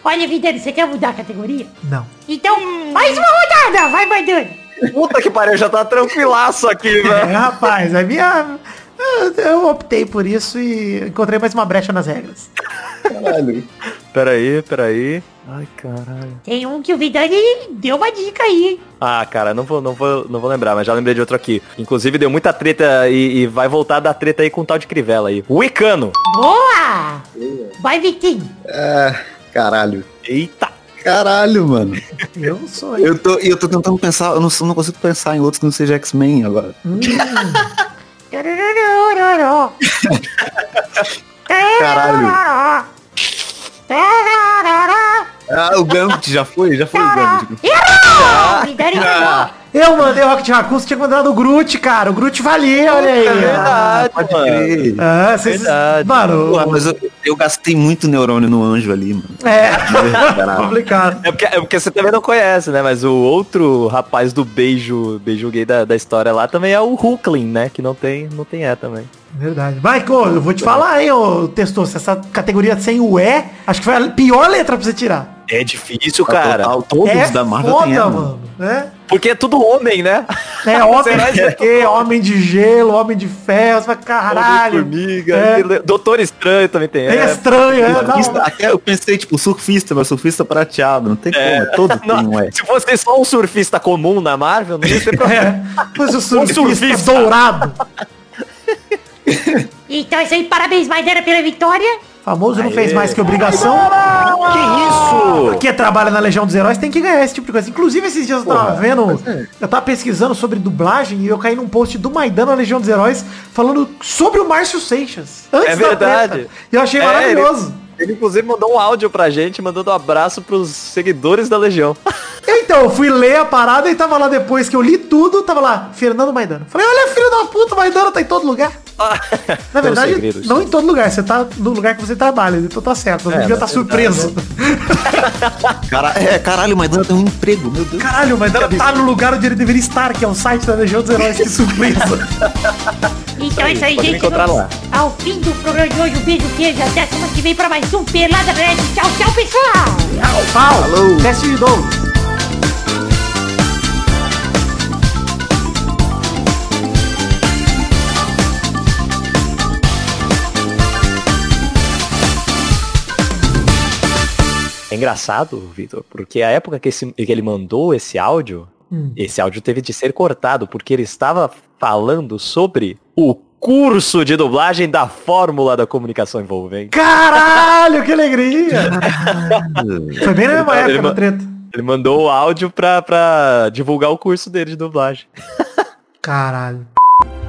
Olha, Vidani, você quer mudar a categoria? Não. Então, mais uma rodada! Vai, Maidana! Puta que pariu, já tá tranquilaço aqui, [laughs] É, velho. rapaz, a minha. eu- Eu optei por isso e encontrei mais uma brecha nas regras. Caralho. Peraí, peraí. Ai, caralho. Tem um que o Vidani deu uma dica aí, hein? Ah, cara, não vou, não vou, não vou lembrar, mas já lembrei de outro aqui. Inclusive deu muita treta e, e vai voltar da treta aí com o tal de Crivella aí. O Icano. Boa! Vai, Vitinho. Ah, caralho. Eita. Caralho, mano. [laughs] Eu sou. Eu tô, eu tô tentando pensar, eu não, não consigo pensar em outros que não seja X-Men agora. [laughs] Caralho. Ah, o Gambit já foi? Já foi o Gambit. Ah. Eu mandei o Rocket Raccoon, você tinha mandado o Groot, cara. O Groot valia, olha aí. É verdade, Pode mano. crer. Ah, vocês... Verdade. Mano, Porra, mas eu, eu gastei muito neurônio no anjo ali, mano. é Caralho. [laughs] complicado. É porque, é porque você também não conhece, né? Mas o outro rapaz do beijo, beijo gay da, da história lá também é o Hulkling, né? Que não tem, não tem E também. Verdade. Michael, eu vou te falar, hein, ô Testoso, essa categoria sem o E, acho que foi a pior letra pra você tirar. É difícil, cara. Total, todos é da Marvel foda, tem ela, mano. É, Porque é tudo homem, né? é [laughs] homem de que- quê? Homem de gelo, homem de ferro, você fala, caralho. Formiga. É. Doutor Estranho também tem É estranho, é. Surfista, até eu pensei, tipo, surfista, mas surfista prateado. Não tem como, todo [laughs] tem Não, um é. se fosse só um surfista comum na Marvel, não ia ter [laughs] problema. é. Mas o surfista, surfista. dourado. Então é isso aí, parabéns, Maidana, pela vitória. Famoso não fez mais que obrigação. Que isso? Porque trabalha na Legião dos Heróis tem que ganhar esse tipo de coisa. Inclusive, esses dias eu tava vendo, eu tava pesquisando sobre dublagem e eu caí num post do Maidana na Legião dos Heróis falando sobre o Márcio Seixas. Antes É da verdade. treta. E eu achei É, maravilhoso. Ele inclusive mandou um áudio pra gente, mandando um abraço pros seguidores da Legião. Eu, [laughs] então, eu fui ler a parada e tava lá depois que eu li tudo, tava lá, Fernando Maidana. Falei, olha, filho da puta, Maidana tá em todo lugar. Na verdade, segredos. não em todo lugar, você tá no lugar que você trabalha, então tá certo, não devia estar surpreso. [laughs] Cara, é, caralho, o Maidana tem um emprego, meu Deus. Caralho, o Maidana tá no lugar onde ele deveria estar, que é o site da Legião dos Heróis, que surpresa. [laughs] Então é isso aí, gente. encontrar lá. Ao fim do programa de hoje, um beijo, queijo. Até semana que vem pra mais um Pelada Red. Tchau, tchau, pessoal. Tchau, pau. Falou. Teste de é engraçado, Vitor, porque a época que, esse, que ele mandou esse áudio, Hum. esse áudio teve de ser cortado, porque ele estava falando sobre o curso de dublagem da fórmula da comunicação envolvente. Caralho, que alegria! Foi bem na mesma Ele época, no treta. Ele mandou o áudio pra, pra divulgar o curso dele de dublagem. Caralho.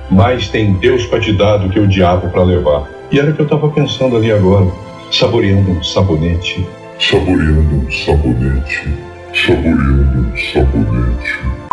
Mas tem Deus pra te dar do que o diabo pra levar. E era o que eu tava pensando ali agora, saboreando um sabonete. Saboreando um sabonete. Saboreando um sabonete.